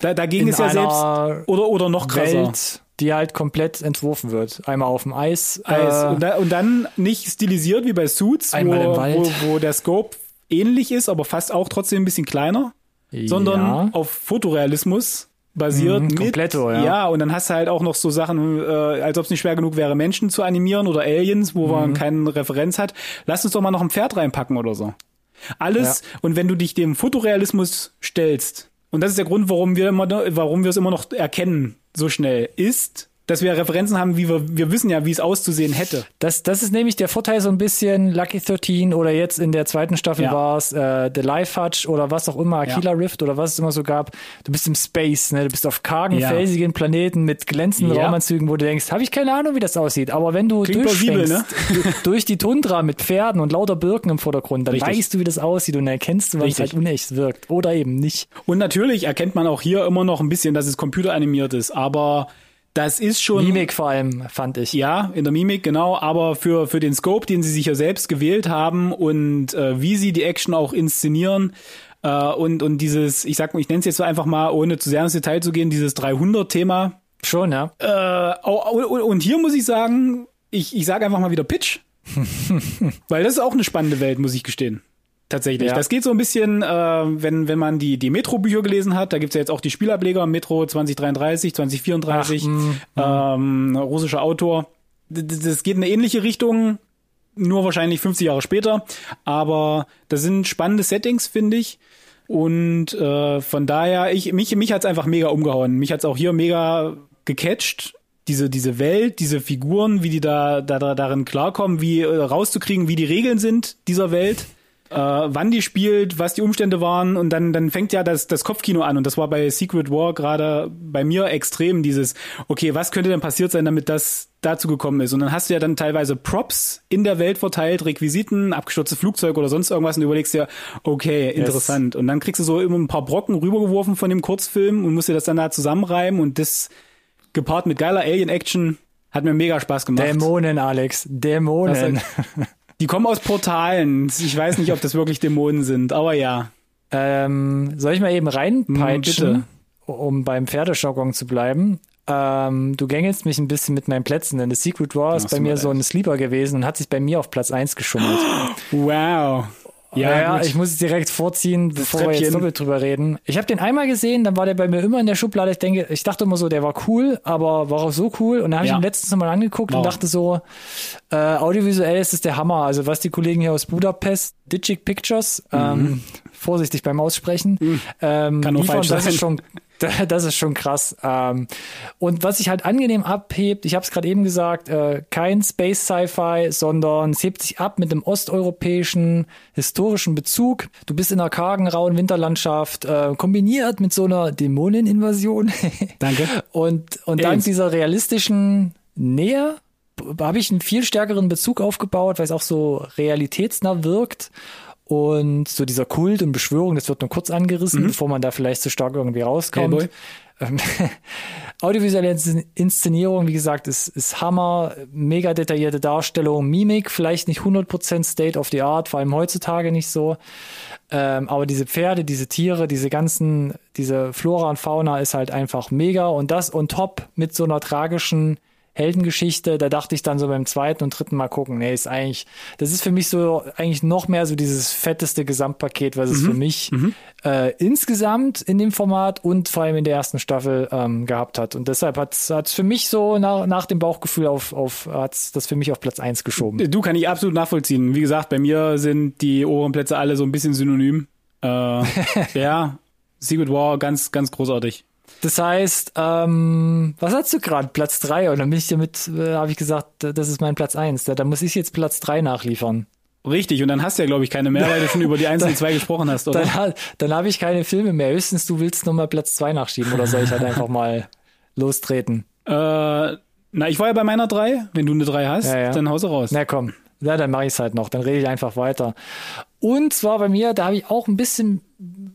[SPEAKER 2] Da, dagegen
[SPEAKER 1] In
[SPEAKER 2] ist ja selbst oder oder noch krasser.
[SPEAKER 1] Welt, die halt komplett entworfen wird. Einmal auf dem Eis.
[SPEAKER 2] Eis. Äh, und, da, und, dann nicht stilisiert wie bei Suits, wo, wo, wo der Scope ähnlich ist, aber fast auch trotzdem ein bisschen kleiner sondern ja. auf Fotorealismus basiert. Mhm,
[SPEAKER 1] kompletto, ja.
[SPEAKER 2] Ja, und dann hast du halt auch noch so Sachen, äh, als ob es nicht schwer genug wäre, Menschen zu animieren oder Aliens, wo mhm. man keine Referenz hat. Lass uns doch mal noch ein Pferd reinpacken oder so. Alles, ja. und wenn du dich dem Fotorealismus stellst, und das ist der Grund, warum wir immer, warum wir es immer noch erkennen, so schnell, ist, dass wir Referenzen haben, wie wir, wir wissen ja, wie es auszusehen hätte.
[SPEAKER 1] Das, das ist nämlich der Vorteil so ein bisschen Lucky 13 oder jetzt in der zweiten Staffel ja. war es äh, The Life Hutch oder was auch immer, Aquila ja. Rift oder was es immer so gab. Du bist im Space, ne? Du bist auf kargen, ja. felsigen Planeten mit glänzenden. Raumanzügen, wo du denkst, habe ich keine Ahnung, wie das aussieht. Aber wenn du durchschwenkst, ne? durch die Tundra mit Pferden und lauter Birken im Vordergrund, dann Richtig. weißt du, wie das aussieht und dann erkennst du, was Richtig. halt unecht wirkt. Oder eben nicht.
[SPEAKER 2] Und natürlich erkennt man auch hier immer noch ein bisschen, dass es computeranimiert ist, aber das ist schon.
[SPEAKER 1] Mimik vor allem, fand ich.
[SPEAKER 2] Ja, in der Mimik, genau. Aber für, für den Scope, den sie sich ja selbst gewählt haben und äh, wie sie die Action auch inszenieren, äh, und, und dieses, ich sag mal, ich nenne es jetzt so einfach mal, ohne zu sehr ins Detail zu gehen, dieses 300-Thema.
[SPEAKER 1] Schon, ja.
[SPEAKER 2] Äh, und hier muss ich sagen, ich, ich sage einfach mal wieder Pitch. Weil das ist auch eine spannende Welt, muss ich gestehen. Tatsächlich. Ja. Das geht so ein bisschen, äh, wenn, wenn man die, die Metro-Bücher gelesen hat, da gibt's ja jetzt auch die Spielableger, Metro 2033, 2034, Ach, mh, ähm, russischer Autor. Das geht in eine ähnliche Richtung, nur wahrscheinlich 50 Jahre später. Aber das sind spannende Settings, finde ich. Und äh, von daher, ich, mich, mich hat's einfach mega umgehauen. Mich hat's auch hier mega gecatcht. Diese, diese Welt, diese Figuren, wie die da, da, da darin klarkommen, wie äh, rauszukriegen, wie die Regeln sind dieser Welt äh, wann die spielt, was die Umstände waren und dann dann fängt ja das das Kopfkino an und das war bei Secret War gerade bei mir extrem dieses okay, was könnte denn passiert sein, damit das dazu gekommen ist und dann hast du ja dann teilweise Props in der Welt verteilt, Requisiten, abgestürztes Flugzeug oder sonst irgendwas und überlegst dir okay, interessant yes. und dann kriegst du so immer ein paar Brocken rübergeworfen von dem Kurzfilm und musst dir das dann da zusammenreimen und das gepaart mit geiler Alien Action hat mir mega Spaß gemacht.
[SPEAKER 1] Dämonen, Alex, Dämonen.
[SPEAKER 2] Die kommen aus Portalen. Ich weiß nicht, ob das wirklich Dämonen sind, aber ja.
[SPEAKER 1] Ähm, soll ich mal eben reinpeitschen, hm, um beim Pferdeschockung zu bleiben? Ähm, du gängelst mich ein bisschen mit meinen Plätzen, denn The Secret War ist
[SPEAKER 2] Ach,
[SPEAKER 1] bei mir so ein Sleeper gewesen und hat sich bei mir auf Platz 1 geschummelt.
[SPEAKER 2] Wow.
[SPEAKER 1] Ja, ja ich muss es direkt vorziehen, bevor wir jetzt doppelt drüber reden. Ich habe den einmal gesehen, dann war der bei mir immer in der Schublade. Ich denke, ich dachte immer so, der war cool, aber war auch so cool. Und dann habe ich
[SPEAKER 2] Ja.
[SPEAKER 1] ihn letztens nochmal angeguckt und
[SPEAKER 2] Wow.
[SPEAKER 1] dachte so, äh, audiovisuell ist es der Hammer. Also was die Kollegen hier aus Budapest, Digic Pictures, ähm, vorsichtig beim Aussprechen, ähm,
[SPEAKER 2] Mhm. Kann nur
[SPEAKER 1] liefern,
[SPEAKER 2] falsch
[SPEAKER 1] das
[SPEAKER 2] sein.
[SPEAKER 1] ist schon das ist schon krass. Ähm, und was sich halt angenehm abhebt, ich habe es gerade eben gesagt, äh, kein Space Sci-Fi, sondern es hebt sich ab mit einem osteuropäischen historischen Bezug. Du bist in einer kargen, rauen Winterlandschaft, äh, kombiniert mit so einer Dämoneninvasion.
[SPEAKER 2] Danke.
[SPEAKER 1] Und, und dank dieser realistischen Nähe habe ich einen viel stärkeren Bezug aufgebaut, weil es auch so realitätsnah wirkt. Und so dieser Kult und Beschwörung, das wird nur kurz angerissen, bevor man da vielleicht zu stark irgendwie rauskommt.
[SPEAKER 2] Hellboy.
[SPEAKER 1] Ähm, Audiovisuelle Ins- Inszenierung, wie gesagt, ist, ist Hammer, mega detaillierte Darstellung, Mimik, vielleicht nicht 100% State of the Art, vor allem heutzutage nicht so. Ähm, aber diese Pferde, diese Tiere, diese ganzen, diese Flora und Fauna ist halt einfach mega und das on top mit so einer tragischen Heldengeschichte, da dachte ich dann so beim zweiten und dritten Mal gucken, nee, ist eigentlich, das ist für mich so eigentlich noch mehr so dieses fetteste Gesamtpaket, was es für mich äh, insgesamt in dem Format und vor allem in der ersten Staffel ähm, gehabt hat. Und deshalb hat es für mich so nach, nach dem Bauchgefühl auf, auf hat's das für mich auf Platz eins geschoben.
[SPEAKER 2] Du kann ich absolut nachvollziehen. Wie gesagt, bei mir sind die oberen Plätze alle so ein bisschen synonym. Äh, ja, Secret War, ganz, ganz großartig.
[SPEAKER 1] Das heißt, ähm, was hast du gerade? Platz drei Und dann bin ich damit, äh, habe ich gesagt, das ist mein Platz eins Da, da muss ich jetzt Platz drei nachliefern.
[SPEAKER 2] Richtig, und dann hast du ja, glaube ich, keine mehr, weil du schon über die einzelnen zwei gesprochen hast, oder?
[SPEAKER 1] Dann, dann habe ich keine Filme mehr. Höchstens du willst nochmal Platz zwei nachschieben oder soll ich halt einfach mal lostreten?
[SPEAKER 2] Äh, na, ich war ja bei meiner drei. Wenn du eine drei hast,
[SPEAKER 1] Ja, ja.
[SPEAKER 2] dann haust du raus.
[SPEAKER 1] Na komm, ja, dann mache ich es halt noch. Dann rede ich einfach weiter. Und zwar bei mir, da habe ich auch ein bisschen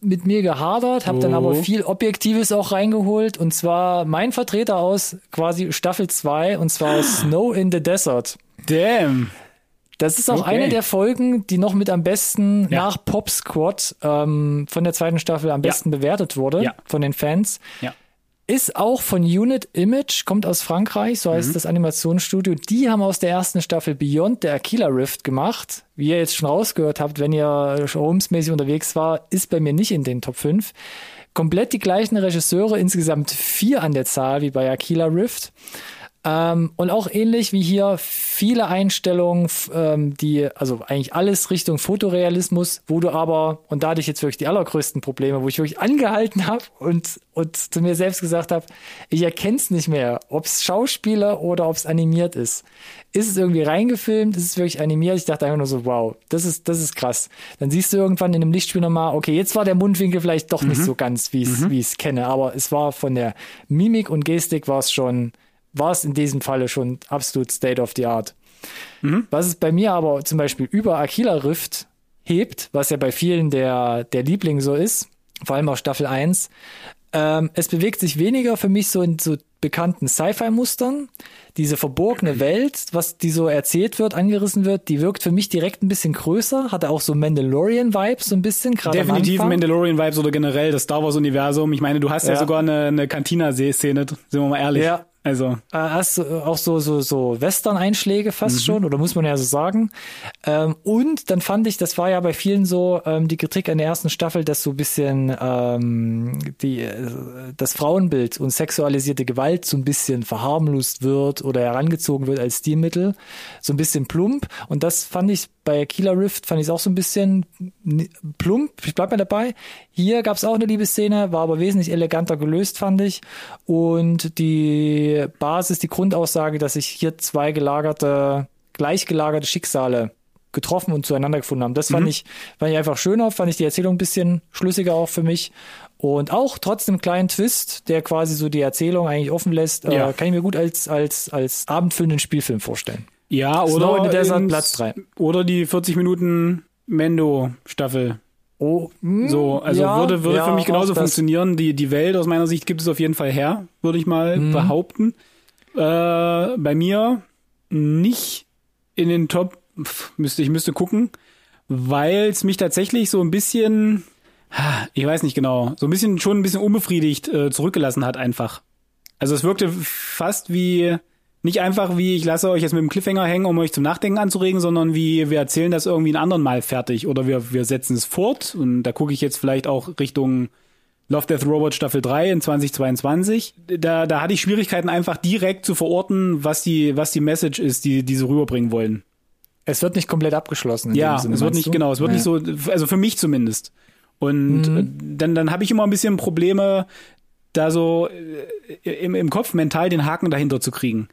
[SPEAKER 1] mit mir gehadert, habe dann
[SPEAKER 2] Oh.
[SPEAKER 1] aber viel Objektives auch reingeholt. Und zwar mein Vertreter aus quasi Staffel 2 und zwar aus Snow in the Desert.
[SPEAKER 2] Damn.
[SPEAKER 1] Das ist auch
[SPEAKER 2] Okay.
[SPEAKER 1] eine der Folgen, die noch mit am besten
[SPEAKER 2] Ja.
[SPEAKER 1] nach Pop Squad ähm, von der zweiten Staffel am
[SPEAKER 2] Ja.
[SPEAKER 1] besten bewertet wurde
[SPEAKER 2] Ja.
[SPEAKER 1] von den Fans.
[SPEAKER 2] Ja.
[SPEAKER 1] Ist auch von Unit Image, kommt aus Frankreich, so
[SPEAKER 2] Mhm.
[SPEAKER 1] heißt das Animationsstudio. Die haben aus der ersten Staffel Beyond der Aquila Rift gemacht. Wie ihr jetzt schon rausgehört habt, wenn ihr Holmes-mäßig unterwegs war, ist bei mir nicht in den Top 5. Komplett die gleichen Regisseure, insgesamt vier an der Zahl wie bei Aquila Rift. Ähm, und auch ähnlich wie hier viele Einstellungen, ähm, die, also eigentlich alles Richtung Fotorealismus, wo du aber, und da hatte ich jetzt wirklich die allergrößten Probleme, wo ich wirklich angehalten habe und, und zu mir selbst gesagt habe, ich erkenne es nicht mehr, ob es Schauspieler oder ob es animiert ist. Ist es irgendwie reingefilmt, ist es wirklich animiert? Ich dachte einfach nur so, wow, das ist, das ist krass. Dann siehst du irgendwann in einem Lichtspiel nochmal, okay, jetzt war der Mundwinkel vielleicht doch nicht so ganz, wie ich es wie ich es kenne, aber es war von der Mimik und Gestik war es schon, war es in diesem Falle schon absolut State of the Art. Was es bei mir aber zum Beispiel über Aquila Rift hebt, was ja bei vielen der, der Liebling so ist, vor allem auch Staffel 1, ähm, es bewegt sich weniger für mich so in so bekannten Sci-Fi-Mustern. Diese verborgene Welt, was die so erzählt wird, angerissen wird, die wirkt für mich direkt ein bisschen größer, hatte auch so Mandalorian-Vibes so ein bisschen, gerade
[SPEAKER 2] Definitiv. Mandalorian-Vibes oder generell das Star Wars-Universum. Ich meine, du hast ja,
[SPEAKER 1] Ja.
[SPEAKER 2] sogar eine, eine Cantina-Szene, sind wir mal ehrlich.
[SPEAKER 1] Ja.
[SPEAKER 2] Also,
[SPEAKER 1] Äh, hast du auch so, so, so Western-Einschläge fast schon, oder muss man ja so sagen. Ähm, und dann fand ich, das war ja bei vielen so ähm, die Kritik an der ersten Staffel, dass so ein bisschen ähm, die, äh, das Frauenbild und sexualisierte Gewalt so ein bisschen verharmlost wird oder herangezogen wird als Stilmittel. So ein bisschen plump. Und das fand ich bei Killer Rift, fand ich es auch so ein bisschen plump. Ich bleib mal dabei. Hier gab es auch eine Liebesszene, war aber wesentlich eleganter gelöst, fand ich. Und die Basis, die Grundaussage, dass sich hier zwei gelagerte, gleichgelagerte Schicksale getroffen und zueinander gefunden haben. Das fand ich, fand ich einfach schöner, fand ich die Erzählung ein bisschen schlüssiger auch für mich. Und auch trotz einem kleinen Twist, der quasi so die Erzählung eigentlich offen lässt,
[SPEAKER 2] Ja.
[SPEAKER 1] äh, kann ich mir gut als, als, als abendfüllenden Spielfilm vorstellen.
[SPEAKER 2] Ja,
[SPEAKER 1] Snow
[SPEAKER 2] oder
[SPEAKER 1] in the Desert,
[SPEAKER 2] ins-
[SPEAKER 1] Platz drei.
[SPEAKER 2] Oder die 40 Minuten Mendo-Staffel.
[SPEAKER 1] Oh, hm,
[SPEAKER 2] So, also
[SPEAKER 1] ja,
[SPEAKER 2] würde, würde
[SPEAKER 1] ja,
[SPEAKER 2] für mich genauso funktionieren. Die, die Welt aus meiner Sicht gibt es auf jeden Fall her, würde ich mal
[SPEAKER 1] Mhm.
[SPEAKER 2] behaupten. Äh, bei mir nicht in den Top, pf, müsste ich müsste gucken, weil es mich tatsächlich so ein bisschen, ha, ich weiß nicht genau, so ein bisschen schon ein bisschen unbefriedigt äh, zurückgelassen hat einfach. Also es wirkte fast wie nicht einfach wie ich lasse euch jetzt mit dem Cliffhanger hängen, um euch zum Nachdenken anzuregen, sondern wie wir erzählen das irgendwie einen anderen Mal fertig oder wir wir setzen es fort und da gucke ich jetzt vielleicht auch Richtung Love Death Robot Staffel 3 in 2022. Da da hatte ich Schwierigkeiten einfach direkt zu verorten, was die was die Message ist, die die sie rüberbringen wollen.
[SPEAKER 1] Es wird nicht komplett abgeschlossen. in
[SPEAKER 2] Ja,
[SPEAKER 1] dem Sinne,
[SPEAKER 2] es wird nicht
[SPEAKER 1] du?
[SPEAKER 2] genau, es wird
[SPEAKER 1] Ja.
[SPEAKER 2] nicht so, also für mich zumindest. Und
[SPEAKER 1] Mhm.
[SPEAKER 2] äh, dann dann habe ich immer ein bisschen Probleme, da so äh, im, im Kopf mental den Haken dahinter zu kriegen.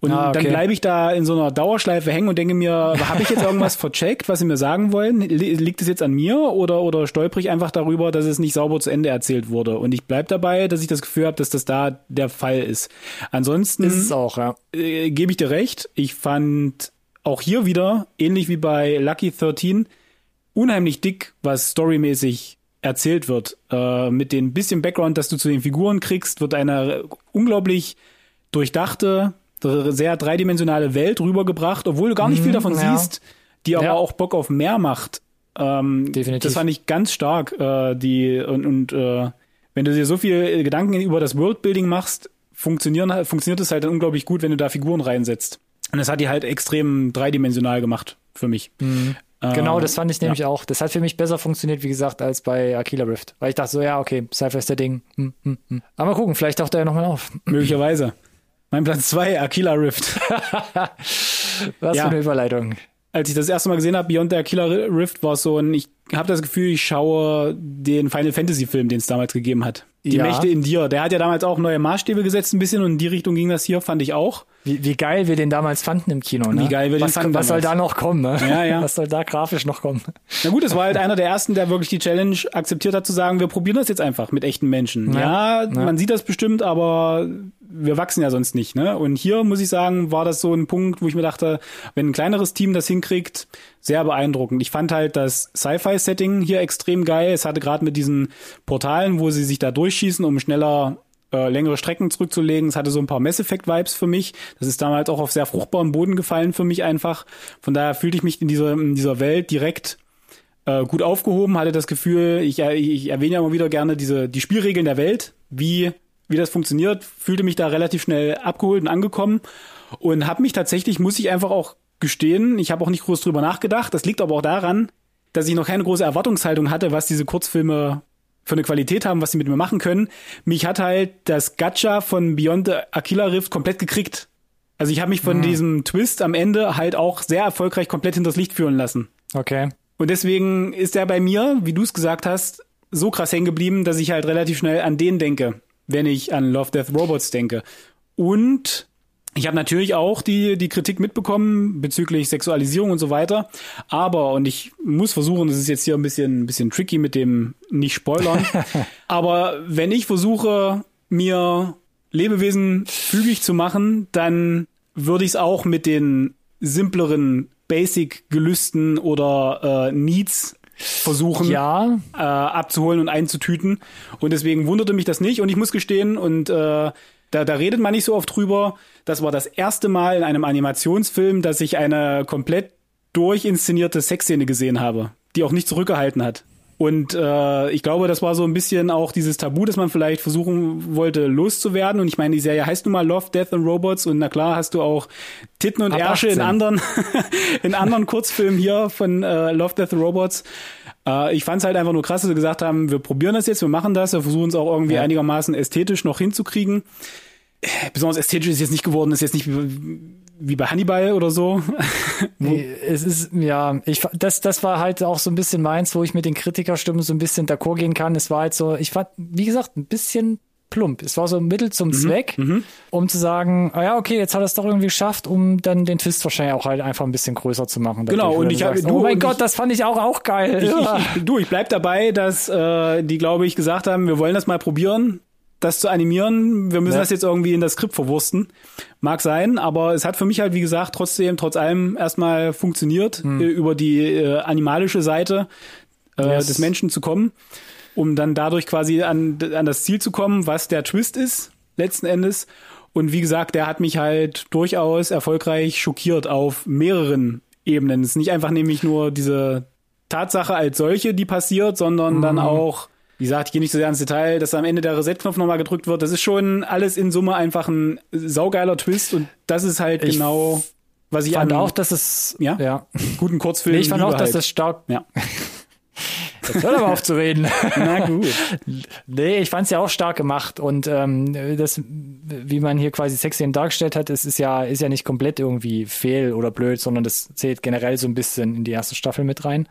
[SPEAKER 2] Und
[SPEAKER 1] Ah, okay.
[SPEAKER 2] dann bleibe ich da in so einer Dauerschleife hängen und denke mir, habe ich jetzt irgendwas vercheckt, was sie mir sagen wollen? Li- Liegt es jetzt an mir oder oder stolper ich einfach darüber, dass es nicht sauber zu Ende erzählt wurde? Und ich bleib dabei, dass ich das Gefühl habe, dass das da der Fall ist. Ansonsten
[SPEAKER 1] Ist es auch, ja.
[SPEAKER 2] äh, gebe ich dir recht. Ich fand auch hier wieder, ähnlich wie bei Lucky 13, unheimlich dick, was storymäßig erzählt wird. Äh, mit dem bisschen Background, das du zu den Figuren kriegst, wird eine unglaublich durchdachte, sehr dreidimensionale Welt rübergebracht, obwohl du gar nicht viel davon
[SPEAKER 1] ja.
[SPEAKER 2] siehst, die aber
[SPEAKER 1] Ja.
[SPEAKER 2] auch Bock auf mehr macht. Ähm,
[SPEAKER 1] Definitiv.
[SPEAKER 2] Das fand ich ganz stark. Äh, die und, und äh, wenn du dir so viel Gedanken über das Worldbuilding machst, funktionieren, funktioniert es halt dann unglaublich gut, wenn du da Figuren reinsetzt. Und das hat die halt extrem dreidimensional gemacht für mich.
[SPEAKER 1] Genau, das fand ich nämlich auch. Das hat für mich besser funktioniert, wie gesagt, als bei Aquila Rift. Weil ich dachte so, ja, okay, Sci-Fi-Setting. Hm, hm, hm. Aber mal gucken, vielleicht taucht er ja nochmal auf.
[SPEAKER 2] Möglicherweise. Mein Platz zwei, Aquila Rift.
[SPEAKER 1] Was
[SPEAKER 2] Ja.
[SPEAKER 1] für eine Überleitung.
[SPEAKER 2] Als ich das erste Mal gesehen habe, Beyond the Aquila Rift, war es so ein, ich habe das Gefühl, ich schaue den Final Fantasy Film, den es damals gegeben hat. Die
[SPEAKER 1] Ja.
[SPEAKER 2] Mächte in dir. Der hat ja damals auch neue Maßstäbe gesetzt ein bisschen und in die Richtung ging das hier, fand ich auch.
[SPEAKER 1] Wie, wie geil wir den damals fanden im Kino, ne?
[SPEAKER 2] Wie geil wir den
[SPEAKER 1] was,
[SPEAKER 2] fanden
[SPEAKER 1] Was soll da noch kommen, ne?
[SPEAKER 2] Ja, ja.
[SPEAKER 1] Was soll da grafisch noch kommen?
[SPEAKER 2] Na gut, es war halt einer der ersten, der wirklich die Challenge akzeptiert hat, zu sagen, wir probieren das jetzt einfach mit echten Menschen. Ja,
[SPEAKER 1] Ja,
[SPEAKER 2] man sieht das bestimmt, aber wir wachsen ja sonst nicht. Ne? Und hier muss ich sagen, war das so ein Punkt, wo ich mir dachte, wenn ein kleineres Team das hinkriegt, sehr beeindruckend. Ich fand halt das Sci-Fi-Setting hier extrem geil. Es hatte gerade mit diesen Portalen, wo sie sich da durchschießen, um schneller äh, längere Strecken zurückzulegen. Es hatte so ein paar Mass Effect Vibes für mich. Das ist damals auch auf sehr fruchtbaren Boden gefallen für mich einfach. Von daher fühlte ich mich in dieser, in dieser Welt direkt äh, gut aufgehoben, hatte das Gefühl, ich, äh, ich erwähne ja immer wieder gerne diese, die Spielregeln der Welt, wie, wie das funktioniert, fühlte mich da relativ schnell abgeholt und angekommen und habe mich tatsächlich, muss ich einfach auch gestehen, ich habe auch nicht groß drüber nachgedacht. Das liegt aber auch daran, dass ich noch keine große Erwartungshaltung hatte, was diese Kurzfilme für eine Qualität haben, was sie mit mir machen können. Mich hat halt das Gacha von Beyond the Aquila Rift komplett gekriegt. Also ich habe mich von diesem Twist am Ende halt auch sehr erfolgreich komplett hinters Licht führen lassen.
[SPEAKER 1] Okay.
[SPEAKER 2] Und deswegen ist er bei mir, wie du es gesagt hast, so krass hängen geblieben, dass ich halt relativ schnell an den denke, wenn ich an Love Death Robots denke. Und ich habe natürlich auch die, die Kritik mitbekommen bezüglich Sexualisierung und so weiter. Aber, und ich muss versuchen, das ist jetzt hier ein bisschen, ein bisschen tricky mit dem nicht spoilern. aber wenn ich versuche, mir Lebewesen fügig zu machen, dann würde ich es auch mit den simpleren Basic-Gelüsten oder äh, Needs versuchen
[SPEAKER 1] Ja,
[SPEAKER 2] äh, abzuholen und einzutüten. Und deswegen wunderte mich das nicht. Und ich muss gestehen, und äh, da, da redet man nicht so oft drüber, das war das erste Mal in einem Animationsfilm, dass ich eine komplett durchinszenierte Sexszene gesehen habe, die auch nicht zurückgehalten hat. Und äh, ich glaube, das war so ein bisschen auch dieses Tabu, das man vielleicht versuchen wollte loszuwerden. Und ich meine, die Serie heißt nun mal Love, Death and Robots. Und na klar hast du auch Titten und
[SPEAKER 1] Ab
[SPEAKER 2] Ärsche in
[SPEAKER 1] 18.
[SPEAKER 2] anderen, in anderen Kurzfilmen hier von äh, Love, Death and Robots. Äh, ich fand es halt einfach nur krass, dass sie gesagt haben, wir probieren das jetzt, wir machen das, wir versuchen es auch irgendwie
[SPEAKER 1] Ja.
[SPEAKER 2] einigermaßen ästhetisch noch hinzukriegen. Äh, Besonders ästhetisch ist jetzt nicht geworden, ist jetzt nicht wie, bei Hannibal oder so.
[SPEAKER 1] Nee, es ist, ja, ich, das, das war halt auch so ein bisschen meins, wo ich mit den Kritikerstimmen so ein bisschen d'accord gehen kann. Es war halt so, ich fand, wie gesagt, ein bisschen plump. Es war so ein Mittel
[SPEAKER 2] Mhm,
[SPEAKER 1] zum Zweck, um zu sagen, ah ja, okay, jetzt hat er es doch irgendwie geschafft, um dann den Twist wahrscheinlich auch halt einfach ein bisschen größer zu machen.
[SPEAKER 2] Genau, und ich hab-
[SPEAKER 1] sagst,
[SPEAKER 2] du
[SPEAKER 1] oh mein Gott,
[SPEAKER 2] ich-
[SPEAKER 1] das fand ich auch, auch geil.
[SPEAKER 2] Ich,
[SPEAKER 1] Ja.
[SPEAKER 2] ich, du, ich bleib dabei, dass äh, die, glaube ich, gesagt haben, wir wollen das mal probieren, das zu animieren. Wir müssen
[SPEAKER 1] Ja.
[SPEAKER 2] das jetzt irgendwie in das Skript verwursten. Mag sein, aber es hat für mich halt, wie gesagt, trotzdem, trotz allem erstmal funktioniert,
[SPEAKER 1] Hm.
[SPEAKER 2] äh, über die äh, animalische Seite äh,
[SPEAKER 1] Yes.
[SPEAKER 2] des Menschen zu kommen, um dann dadurch quasi an, an das Ziel zu kommen, was der Twist ist, letzten Endes. Und wie gesagt, der hat mich halt durchaus erfolgreich schockiert auf mehreren Ebenen. Es ist nicht einfach nämlich nur diese Tatsache als solche, die passiert, sondern dann auch Wie gesagt, ich gehe nicht so sehr ins Detail, dass am Ende der Reset-Knopf nochmal gedrückt wird. Das ist schon alles in Summe einfach ein saugeiler Twist und das ist halt
[SPEAKER 1] Ich
[SPEAKER 2] genau, was ich
[SPEAKER 1] fand
[SPEAKER 2] an
[SPEAKER 1] auch, dass es
[SPEAKER 2] Ja?
[SPEAKER 1] ja.
[SPEAKER 2] guten Kurzfilmen
[SPEAKER 1] Nee, ich fand
[SPEAKER 2] liebe
[SPEAKER 1] auch, dass
[SPEAKER 2] halt.
[SPEAKER 1] das stark.
[SPEAKER 2] Ja.
[SPEAKER 1] Jetzt hör doch mal auf zu reden.
[SPEAKER 2] Na gut.
[SPEAKER 1] Nee, ich fand's ja auch stark gemacht und ähm, das, wie man hier quasi Sexy dargestellt hat, es ist ja, ist ja nicht komplett irgendwie fehl oder blöd, sondern das zählt generell so ein bisschen in die erste Staffel mit rein.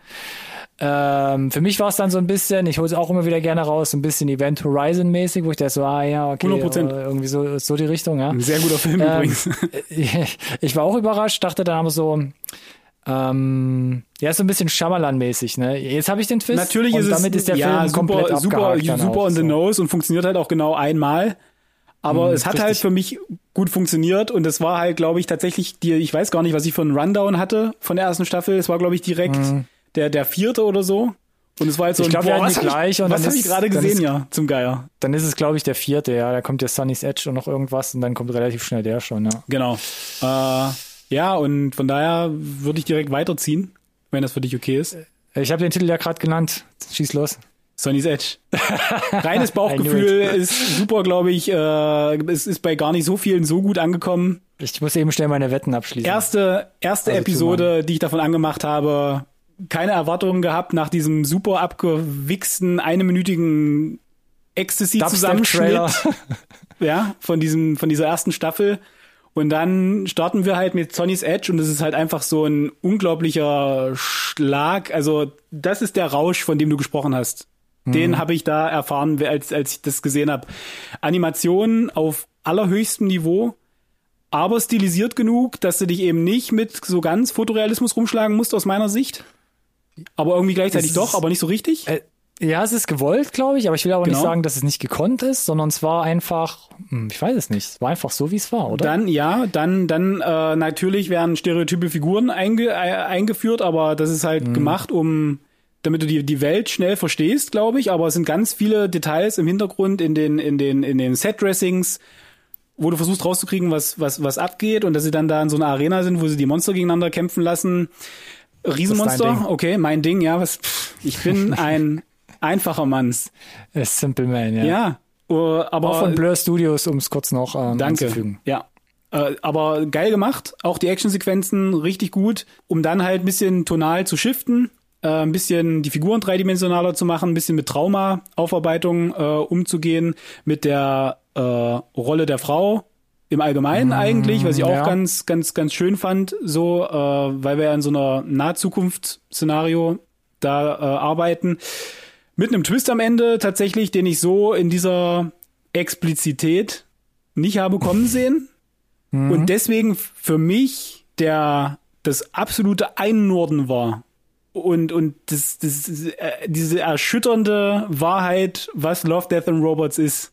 [SPEAKER 1] Ähm, für mich war es dann so ein bisschen, ich hole es auch immer wieder gerne raus, so ein bisschen Event Horizon mäßig, wo ich dachte so, ah ja, okay,
[SPEAKER 2] 100%.
[SPEAKER 1] äh, irgendwie so, so die Richtung, ja.
[SPEAKER 2] Ein sehr guter Film
[SPEAKER 1] Ähm,
[SPEAKER 2] übrigens.
[SPEAKER 1] ich war auch überrascht, dachte dann aber so, ähm, ja, ist so ein bisschen Shyamalan-mäßig, ne? Jetzt habe ich den Twist.
[SPEAKER 2] Natürlich ist es
[SPEAKER 1] damit ist der
[SPEAKER 2] ja,
[SPEAKER 1] Film komplett
[SPEAKER 2] super, super,
[SPEAKER 1] dann
[SPEAKER 2] super
[SPEAKER 1] auch,
[SPEAKER 2] on the
[SPEAKER 1] so.
[SPEAKER 2] nose und funktioniert halt auch genau einmal. Aber
[SPEAKER 1] Mhm,
[SPEAKER 2] es hat halt
[SPEAKER 1] richtig.
[SPEAKER 2] für mich gut funktioniert und es war halt, glaube ich, tatsächlich die, ich weiß gar nicht, was ich für einen Rundown hatte von der ersten Staffel. Es war, glaube ich, direkt der, der vierte oder so. Und es war jetzt so.
[SPEAKER 1] Ich
[SPEAKER 2] ein,
[SPEAKER 1] glaub, wir
[SPEAKER 2] boah, was habe ich,
[SPEAKER 1] gleich und
[SPEAKER 2] was
[SPEAKER 1] dann
[SPEAKER 2] hab ich gerade gesehen,
[SPEAKER 1] ist-
[SPEAKER 2] ja, zum Geier.
[SPEAKER 1] Dann ist es, glaube ich, der vierte, ja. Da kommt der Sunny's Edge und noch irgendwas und dann kommt relativ schnell der schon, ja.
[SPEAKER 2] Genau. Äh, ja, und von daher würde ich direkt weiterziehen, wenn das für dich okay ist.
[SPEAKER 1] Ich habe den Titel ja gerade genannt. Schieß los.
[SPEAKER 2] Sonny's Edge. Reines Bauchgefühl ist super, glaube ich. Äh, es ist bei gar nicht so vielen so gut angekommen.
[SPEAKER 1] Ich muss eben schnell meine Wetten abschließen.
[SPEAKER 2] Erste, erste
[SPEAKER 1] Also
[SPEAKER 2] Episode, die ich davon angemacht habe, keine Erwartungen gehabt nach diesem super abgewichsten, einminütigen Ecstasy-Zusammenschnitt. Ja, von diesem, von dieser ersten Staffel. Und dann starten wir halt mit Sonny's Edge und es ist halt einfach so ein unglaublicher Schlag. Also, das ist der Rausch, von dem du gesprochen hast. Den habe ich da erfahren, als, als ich das gesehen habe. Animation auf allerhöchstem Niveau, aber stilisiert genug, dass du dich eben nicht mit so ganz Fotorealismus rumschlagen musst, aus meiner Sicht. Aber irgendwie gleichzeitig
[SPEAKER 1] Es
[SPEAKER 2] doch,
[SPEAKER 1] ist-
[SPEAKER 2] aber nicht so richtig.
[SPEAKER 1] Äh, ja, es ist gewollt, glaube ich, aber ich will aber nicht
[SPEAKER 2] Genau.
[SPEAKER 1] sagen, dass es nicht gekonnt ist, sondern es war einfach, hm, ich weiß es nicht, es war einfach so, wie es war, oder?
[SPEAKER 2] Dann, ja, dann, dann äh, natürlich werden stereotype Figuren einge, äh, eingeführt, aber das ist halt gemacht, um damit du die, die Welt schnell verstehst, glaube ich. Aber es sind ganz viele Details im Hintergrund in den, in den, in den Set-Dressings, wo du versuchst rauszukriegen, was, was, was abgeht und dass sie dann da in so einer Arena sind, wo sie die Monster gegeneinander kämpfen lassen. Riesenmonster, okay, mein Ding, ja, was, pff, ich bin ein einfacher Mann.
[SPEAKER 1] A Simple Man, ja.
[SPEAKER 2] Ja, äh, aber
[SPEAKER 1] Auch von Blur Studios, um es kurz noch ähm,
[SPEAKER 2] Danke.
[SPEAKER 1] anzufügen.
[SPEAKER 2] Ja. Äh, aber geil gemacht. Auch die Actionsequenzen richtig gut, um dann halt ein bisschen tonal zu shiften, äh, ein bisschen die Figuren dreidimensionaler zu machen, ein bisschen mit Trauma-Aufarbeitung äh, umzugehen, mit der äh, Rolle der Frau im Allgemeinen eigentlich, was ich auch
[SPEAKER 1] ja.
[SPEAKER 2] ganz, ganz, ganz schön fand, so, äh, weil wir ja in so einer Nahzukunft-Szenario da äh, arbeiten. Mit einem Twist am Ende tatsächlich, den ich so in dieser Explizität nicht habe kommen sehen. Und deswegen für mich der das absolute Einnorden war. Und, und das, das, äh, diese erschütternde Wahrheit, was Love, Death and Robots ist.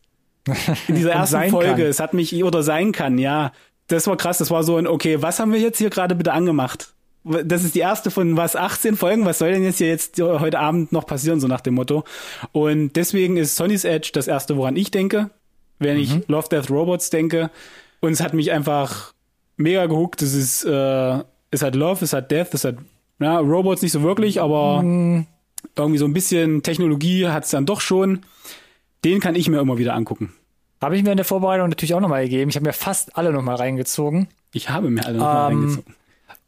[SPEAKER 2] In dieser ersten Folge.
[SPEAKER 1] kann.
[SPEAKER 2] Es hat mich, oder sein kann, ja. Das war krass. Das war so ein, okay, was haben wir jetzt hier gerade bitte angemacht? Das ist die erste von was, 18 Folgen? Was soll denn jetzt hier jetzt heute Abend noch passieren, so nach dem Motto? Und deswegen ist Sonny's Edge das erste, woran ich denke, wenn ich Love, Death, Robots denke. Und es hat mich einfach mega gehuckt. Es ist, äh, es hat Love, es hat Death, es hat, ja, Robots nicht so wirklich, aber irgendwie so ein bisschen Technologie hat es dann doch schon. Den kann ich mir immer wieder angucken.
[SPEAKER 1] Habe ich mir in der Vorbereitung natürlich auch nochmal gegeben. Ich habe mir fast alle nochmal reingezogen.
[SPEAKER 2] Ich habe mir alle noch mal
[SPEAKER 1] Ähm,
[SPEAKER 2] reingezogen.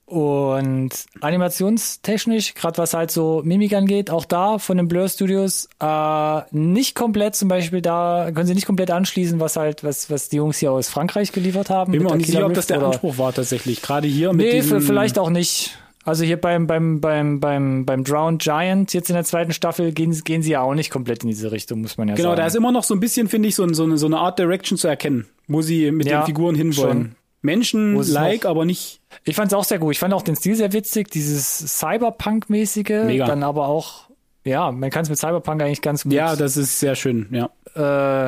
[SPEAKER 1] Und animationstechnisch, gerade was halt so Mimik angeht, auch da von den Blur Studios, äh, nicht komplett zum Beispiel da, können sie nicht komplett anschließen, was halt, was, was die Jungs hier aus Frankreich geliefert haben.
[SPEAKER 2] Bin mir auch nicht sicher, ob das der Anspruch war tatsächlich. Gerade hier mit
[SPEAKER 1] Nee, vielleicht auch nicht. Also hier beim, beim, beim, beim, beim Drowned Giant, jetzt in der zweiten Staffel, gehen, gehen sie ja auch nicht komplett in diese Richtung, muss man ja
[SPEAKER 2] Genau,
[SPEAKER 1] sagen.
[SPEAKER 2] da ist immer noch so ein bisschen, finde ich, so, so, eine, so eine Art Direction zu erkennen, wo sie mit
[SPEAKER 1] Ja,
[SPEAKER 2] den Figuren hinwollen.
[SPEAKER 1] schon.
[SPEAKER 2] Menschen
[SPEAKER 1] Wo es
[SPEAKER 2] like,
[SPEAKER 1] noch-
[SPEAKER 2] aber nicht.
[SPEAKER 1] Ich fand's auch sehr gut. Ich fand auch den Stil sehr witzig, dieses Cyberpunk-mäßige. Dann aber auch, ja, man kann es mit Cyberpunk eigentlich ganz gut
[SPEAKER 2] Ja, das ist sehr schön, ja.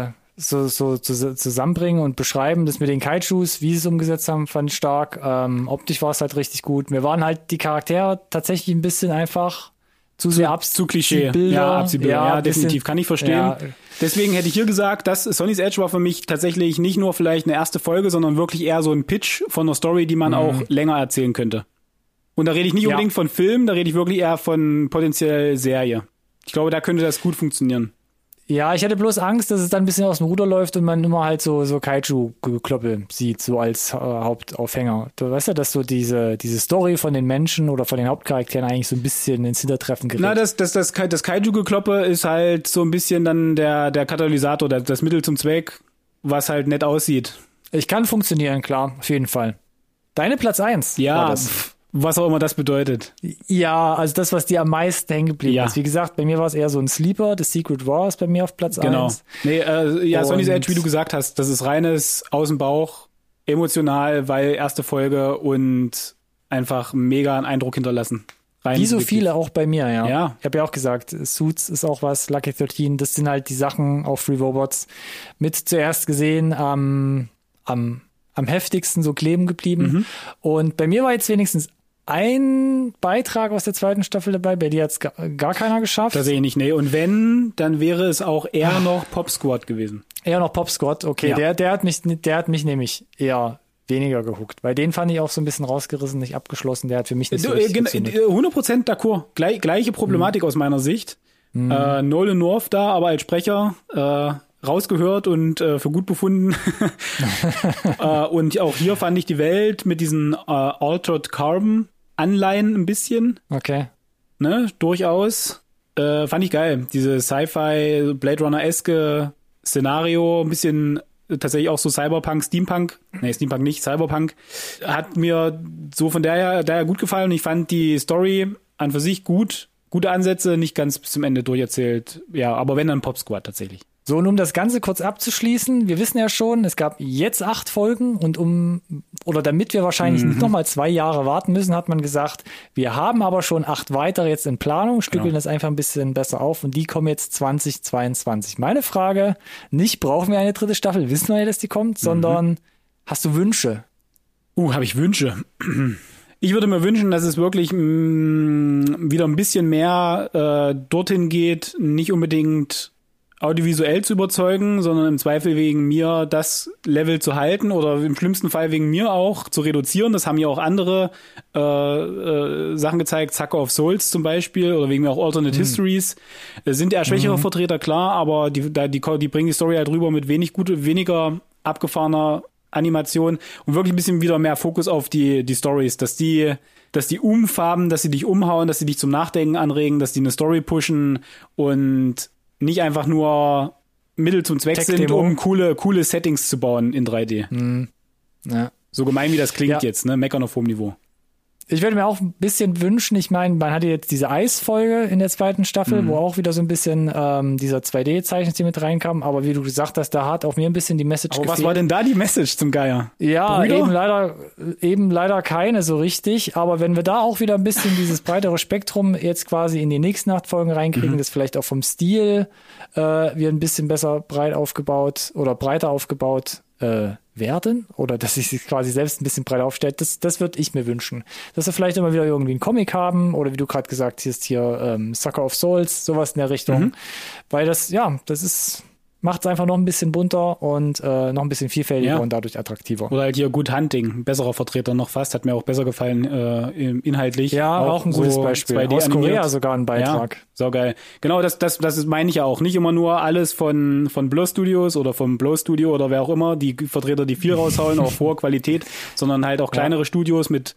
[SPEAKER 1] äh, so, so zus- zusammenbringen und beschreiben. Das mit den Kaijus, wie sie es umgesetzt haben, fand ich stark. Ähm, optisch war es halt richtig gut. Mir waren halt die Charaktere tatsächlich ein bisschen einfach zu sehr abs
[SPEAKER 2] Zu Klischee.
[SPEAKER 1] Bilder.
[SPEAKER 2] Ja, Abziehbilder. Ja,
[SPEAKER 1] bisschen-
[SPEAKER 2] definitiv. Kann ich verstehen.
[SPEAKER 1] Ja.
[SPEAKER 2] Deswegen hätte ich hier gesagt, dass Sonny's Edge war für mich tatsächlich nicht nur vielleicht eine erste Folge, sondern wirklich eher so ein Pitch von einer Story, die man auch länger erzählen könnte. Und da rede ich nicht
[SPEAKER 1] Mhm. Ja.
[SPEAKER 2] unbedingt von Film, da rede ich wirklich eher von potenziell Serie. Ich glaube, da könnte das gut funktionieren.
[SPEAKER 1] Ja, ich hatte bloß Angst, dass es dann ein bisschen aus dem Ruder läuft und man immer halt so, so Kaiju-Gekloppe sieht, so als äh, Hauptaufhänger. Du weißt ja, dass so diese, diese Story von den Menschen oder von den Hauptcharakteren eigentlich so ein bisschen ins Hintertreffen gerät.
[SPEAKER 2] Na, das, das, das, das Kaiju-Gekloppe ist halt so ein bisschen dann der, der Katalysator, der, das Mittel zum Zweck, was halt nett aussieht.
[SPEAKER 1] Ich kann funktionieren, klar, auf jeden Fall. Deine Platz eins.
[SPEAKER 2] Ja, was auch immer das bedeutet.
[SPEAKER 1] Ja, also das, was dir am meisten hängen geblieben
[SPEAKER 2] Ja.
[SPEAKER 1] ist. Wie gesagt, bei mir war es eher so ein Sleeper. The Secret War ist bei mir auf Platz
[SPEAKER 2] Genau.
[SPEAKER 1] eins.
[SPEAKER 2] Nee, äh, ja, Sonny's Edge, wie du gesagt hast, das ist reines aus dem Bauch, emotional, weil erste Folge und einfach mega einen Eindruck hinterlassen. Rein
[SPEAKER 1] Wie so viele auch bei mir, ja.
[SPEAKER 2] Ja.
[SPEAKER 1] Ich habe ja auch gesagt, Suits ist auch was, Lucky 13, das sind halt die Sachen auf Free Robots mit zuerst gesehen am, am, am heftigsten so kleben geblieben.
[SPEAKER 2] Mhm.
[SPEAKER 1] Und bei mir war jetzt wenigstens ein Beitrag aus der zweiten Staffel dabei, bei dir hat's gar, gar keiner geschafft.
[SPEAKER 2] Das sehe ich nicht, nee. Und wenn, dann wäre es auch eher noch Pop Squad gewesen.
[SPEAKER 1] Eher noch Pop Squad, okay,
[SPEAKER 2] Ja.
[SPEAKER 1] der, der hat mich, der hat mich nämlich eher weniger gehuckt, weil den fand ich auch so ein bisschen rausgerissen, nicht abgeschlossen, der hat für mich nicht so
[SPEAKER 2] äh,
[SPEAKER 1] richtig
[SPEAKER 2] gen-
[SPEAKER 1] gezündet.
[SPEAKER 2] äh, 100% d'accord. Gleich, gleiche Problematik aus meiner Sicht. Äh, Nolan North da, aber als Sprecher äh, rausgehört und äh, für gut befunden. äh, und auch hier fand ich die Welt mit diesen äh, Altered Carbon Anleihen ein bisschen,
[SPEAKER 1] Okay.
[SPEAKER 2] ne, durchaus. Äh, fand ich geil. Diese Sci-Fi, Blade Runner-eske Szenario, ein bisschen äh, tatsächlich auch so Cyberpunk, Steampunk, nee, Steampunk nicht, Cyberpunk, hat mir so von daher, daher gut gefallen ich fand die Story an für sich gut, gute Ansätze, nicht ganz bis zum Ende durcherzählt. Ja, aber wenn dann Pop Squad tatsächlich.
[SPEAKER 1] So, und um das Ganze kurz abzuschließen, wir wissen ja schon, es gab jetzt acht Folgen und um, oder damit wir wahrscheinlich
[SPEAKER 2] Mhm.
[SPEAKER 1] nicht nochmal zwei Jahre warten müssen, hat man gesagt, wir haben aber schon acht weitere jetzt in Planung, stückeln
[SPEAKER 2] Genau.
[SPEAKER 1] das einfach ein bisschen besser auf und die kommen jetzt 2022. Meine Frage, nicht brauchen wir eine dritte Staffel, wissen wir ja, dass die kommt,
[SPEAKER 2] Mhm.
[SPEAKER 1] sondern hast du Wünsche?
[SPEAKER 2] Uh, habe ich Wünsche. Ich würde mir wünschen, dass es wirklich mh, wieder ein bisschen mehr äh, dorthin geht, nicht unbedingt audiovisuell zu überzeugen, sondern im Zweifel wegen mir das Level zu halten oder im schlimmsten Fall wegen mir auch zu reduzieren. Das haben ja auch andere äh, äh, Sachen gezeigt, Sucker of Souls zum Beispiel oder wegen mir auch Alternate Histories. Es sind eher schwächere Vertreter, klar, aber die, da, die, die bringen die Story halt rüber mit wenig gute, weniger abgefahrener Animation und wirklich ein bisschen wieder mehr Fokus auf die, die Stories, dass die, dass die umfarben, dass sie dich umhauen, dass sie dich zum Nachdenken anregen, dass die eine Story pushen und nicht einfach nur Mittel zum Zweck sind, um coole, coole Settings zu bauen in 3D.
[SPEAKER 1] Ja.
[SPEAKER 2] So gemein wie das klingt
[SPEAKER 1] Ja.
[SPEAKER 2] jetzt, ne? Meckern auf hohem Niveau.
[SPEAKER 1] Ich würde mir auch ein bisschen wünschen, ich meine, man hatte jetzt diese Eisfolge in der zweiten Staffel,
[SPEAKER 2] Mhm.
[SPEAKER 1] wo auch wieder so ein bisschen ähm, dieser 2D-Zeichenstil mit reinkam, aber wie du gesagt hast, da hat auch mir ein bisschen die Message
[SPEAKER 2] Aber was
[SPEAKER 1] gefehlt.
[SPEAKER 2] war denn da die Message zum Geier?
[SPEAKER 1] Ja,
[SPEAKER 2] Brüder?
[SPEAKER 1] eben leider, eben leider keine so richtig. Aber wenn wir da auch wieder ein bisschen dieses breitere Spektrum jetzt quasi in die nächsten acht Folgen reinkriegen,
[SPEAKER 2] Mhm.
[SPEAKER 1] das vielleicht auch vom Stil äh, wir ein bisschen besser breit aufgebaut oder breiter aufgebaut äh, werden oder dass sich quasi selbst ein bisschen breiter aufstellt, das, das würde ich mir wünschen. Dass wir vielleicht immer wieder irgendwie einen Comic haben oder wie du gerade gesagt hast, hier ähm, Sucker of Souls, sowas in der Richtung.
[SPEAKER 2] Mhm.
[SPEAKER 1] Weil das, ja, das ist, macht es einfach noch ein bisschen bunter und äh, noch ein bisschen vielfältiger
[SPEAKER 2] Ja.
[SPEAKER 1] und dadurch attraktiver.
[SPEAKER 2] Oder halt hier Good Hunting, besserer Vertreter noch fast, hat mir auch besser gefallen äh, inhaltlich.
[SPEAKER 1] Ja, auch, ein gutes
[SPEAKER 2] so
[SPEAKER 1] Beispiel.
[SPEAKER 2] 2D
[SPEAKER 1] Aus Korea
[SPEAKER 2] animiert.
[SPEAKER 1] sogar ein Beitrag.
[SPEAKER 2] Ja, saugeil. Genau, das, das, das ist- meine ich ja auch. Nicht immer nur alles von, von Blow Studios oder vom Blow Studio oder wer auch immer, die Vertreter, die viel raushauen, auf hoher Qualität, sondern halt auch kleinere Studios mit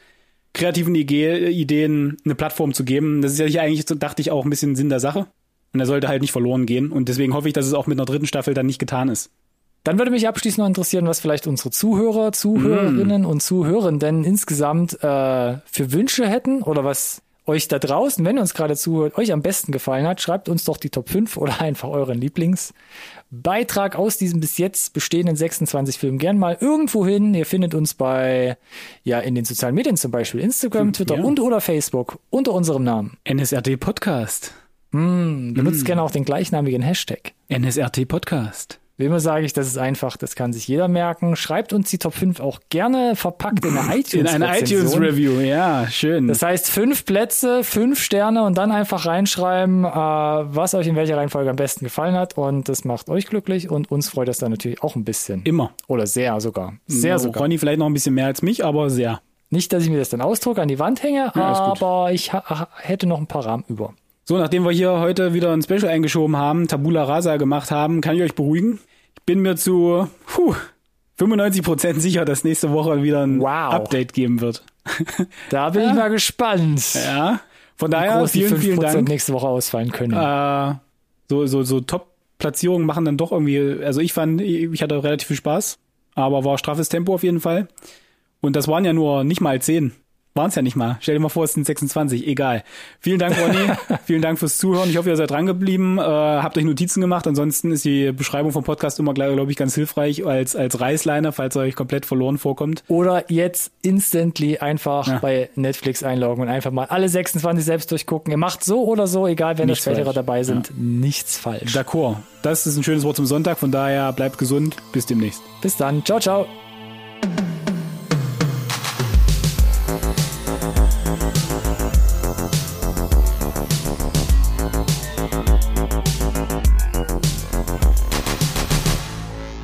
[SPEAKER 2] kreativen Ideen eine Plattform zu geben. Das ist ja eigentlich, so dachte ich, auch ein bisschen Sinn der Sache. Und er sollte halt nicht verloren gehen. Und deswegen hoffe ich, dass es auch mit einer dritten Staffel dann nicht getan ist.
[SPEAKER 1] Dann würde mich abschließend noch interessieren, was vielleicht unsere Zuhörer, Zuhörerinnen und Zuhörenden insgesamt äh, für Wünsche hätten oder was euch da draußen, wenn ihr uns gerade zuhört, euch am besten gefallen hat. Schreibt uns doch die Top 5 oder einfach euren Lieblingsbeitrag aus diesem bis jetzt bestehenden 26 Filmen gern mal irgendwo hin. Ihr findet uns bei, ja, in den sozialen Medien zum Beispiel, Instagram, Twitter
[SPEAKER 2] ja.
[SPEAKER 1] und oder Facebook unter unserem Namen.
[SPEAKER 2] NSRT Podcast.
[SPEAKER 1] Benutzt gerne auch den gleichnamigen Hashtag.
[SPEAKER 2] NSRT Podcast.
[SPEAKER 1] Wie immer sage ich, das ist einfach, das kann sich jeder merken. Schreibt uns die Top 5 auch gerne verpackt in eine iTunes
[SPEAKER 2] In
[SPEAKER 1] Rezension.
[SPEAKER 2] iTunes-Review, ja, schön.
[SPEAKER 1] Das heißt, fünf Plätze, fünf Sterne und dann einfach reinschreiben, äh, was euch in welcher Reihenfolge am besten gefallen hat. Und das macht euch glücklich und uns freut das dann natürlich auch ein bisschen.
[SPEAKER 2] Immer.
[SPEAKER 1] Oder sehr sogar. Sehr
[SPEAKER 2] Ja,
[SPEAKER 1] sogar.
[SPEAKER 2] Ronny vielleicht noch ein bisschen mehr als mich, aber sehr.
[SPEAKER 1] Nicht, dass ich mir das dann ausdrucke, an die Wand hänge,
[SPEAKER 2] Ja,
[SPEAKER 1] aber ich hätte noch ein paar Rahmen über.
[SPEAKER 2] So, nachdem wir hier heute wieder ein Special eingeschoben haben, Tabula Rasa gemacht haben, kann ich euch beruhigen. Ich bin mir zu puh, 95% sicher, dass nächste Woche wieder ein
[SPEAKER 1] Wow.
[SPEAKER 2] Update geben wird.
[SPEAKER 1] Da bin ich mal gespannt.
[SPEAKER 2] Ja. Von daher,
[SPEAKER 1] groß
[SPEAKER 2] vielen, vielen
[SPEAKER 1] 5%
[SPEAKER 2] Dank.
[SPEAKER 1] nächste Woche ausfallen können.
[SPEAKER 2] Äh, so, so, so Top-Platzierungen machen dann doch irgendwie, also ich fand, ich hatte relativ viel Spaß, aber war straffes Tempo auf jeden Fall. Und das waren ja nur nicht mal 10. Waren es ja nicht mal. Stell dir mal vor, es sind 26. Egal. Vielen Dank, Ronny. Vielen Dank fürs Zuhören. Ich hoffe, ihr seid dran geblieben. Äh, habt euch Notizen gemacht. Ansonsten ist die Beschreibung vom Podcast immer, glaube ich, ganz hilfreich als, als Reißleine, falls ihr euch komplett verloren vorkommt.
[SPEAKER 1] Oder jetzt instantly einfach
[SPEAKER 2] Ja.
[SPEAKER 1] bei Netflix einloggen und einfach mal alle 26 selbst durchgucken. Ihr macht so oder so, egal wenn das
[SPEAKER 2] Nichts falsch.
[SPEAKER 1] dabei sind, nichts falsch.
[SPEAKER 2] D'accord. Das ist ein schönes Wort zum Sonntag. Von daher bleibt gesund. Bis demnächst.
[SPEAKER 1] Bis dann. Ciao, ciao.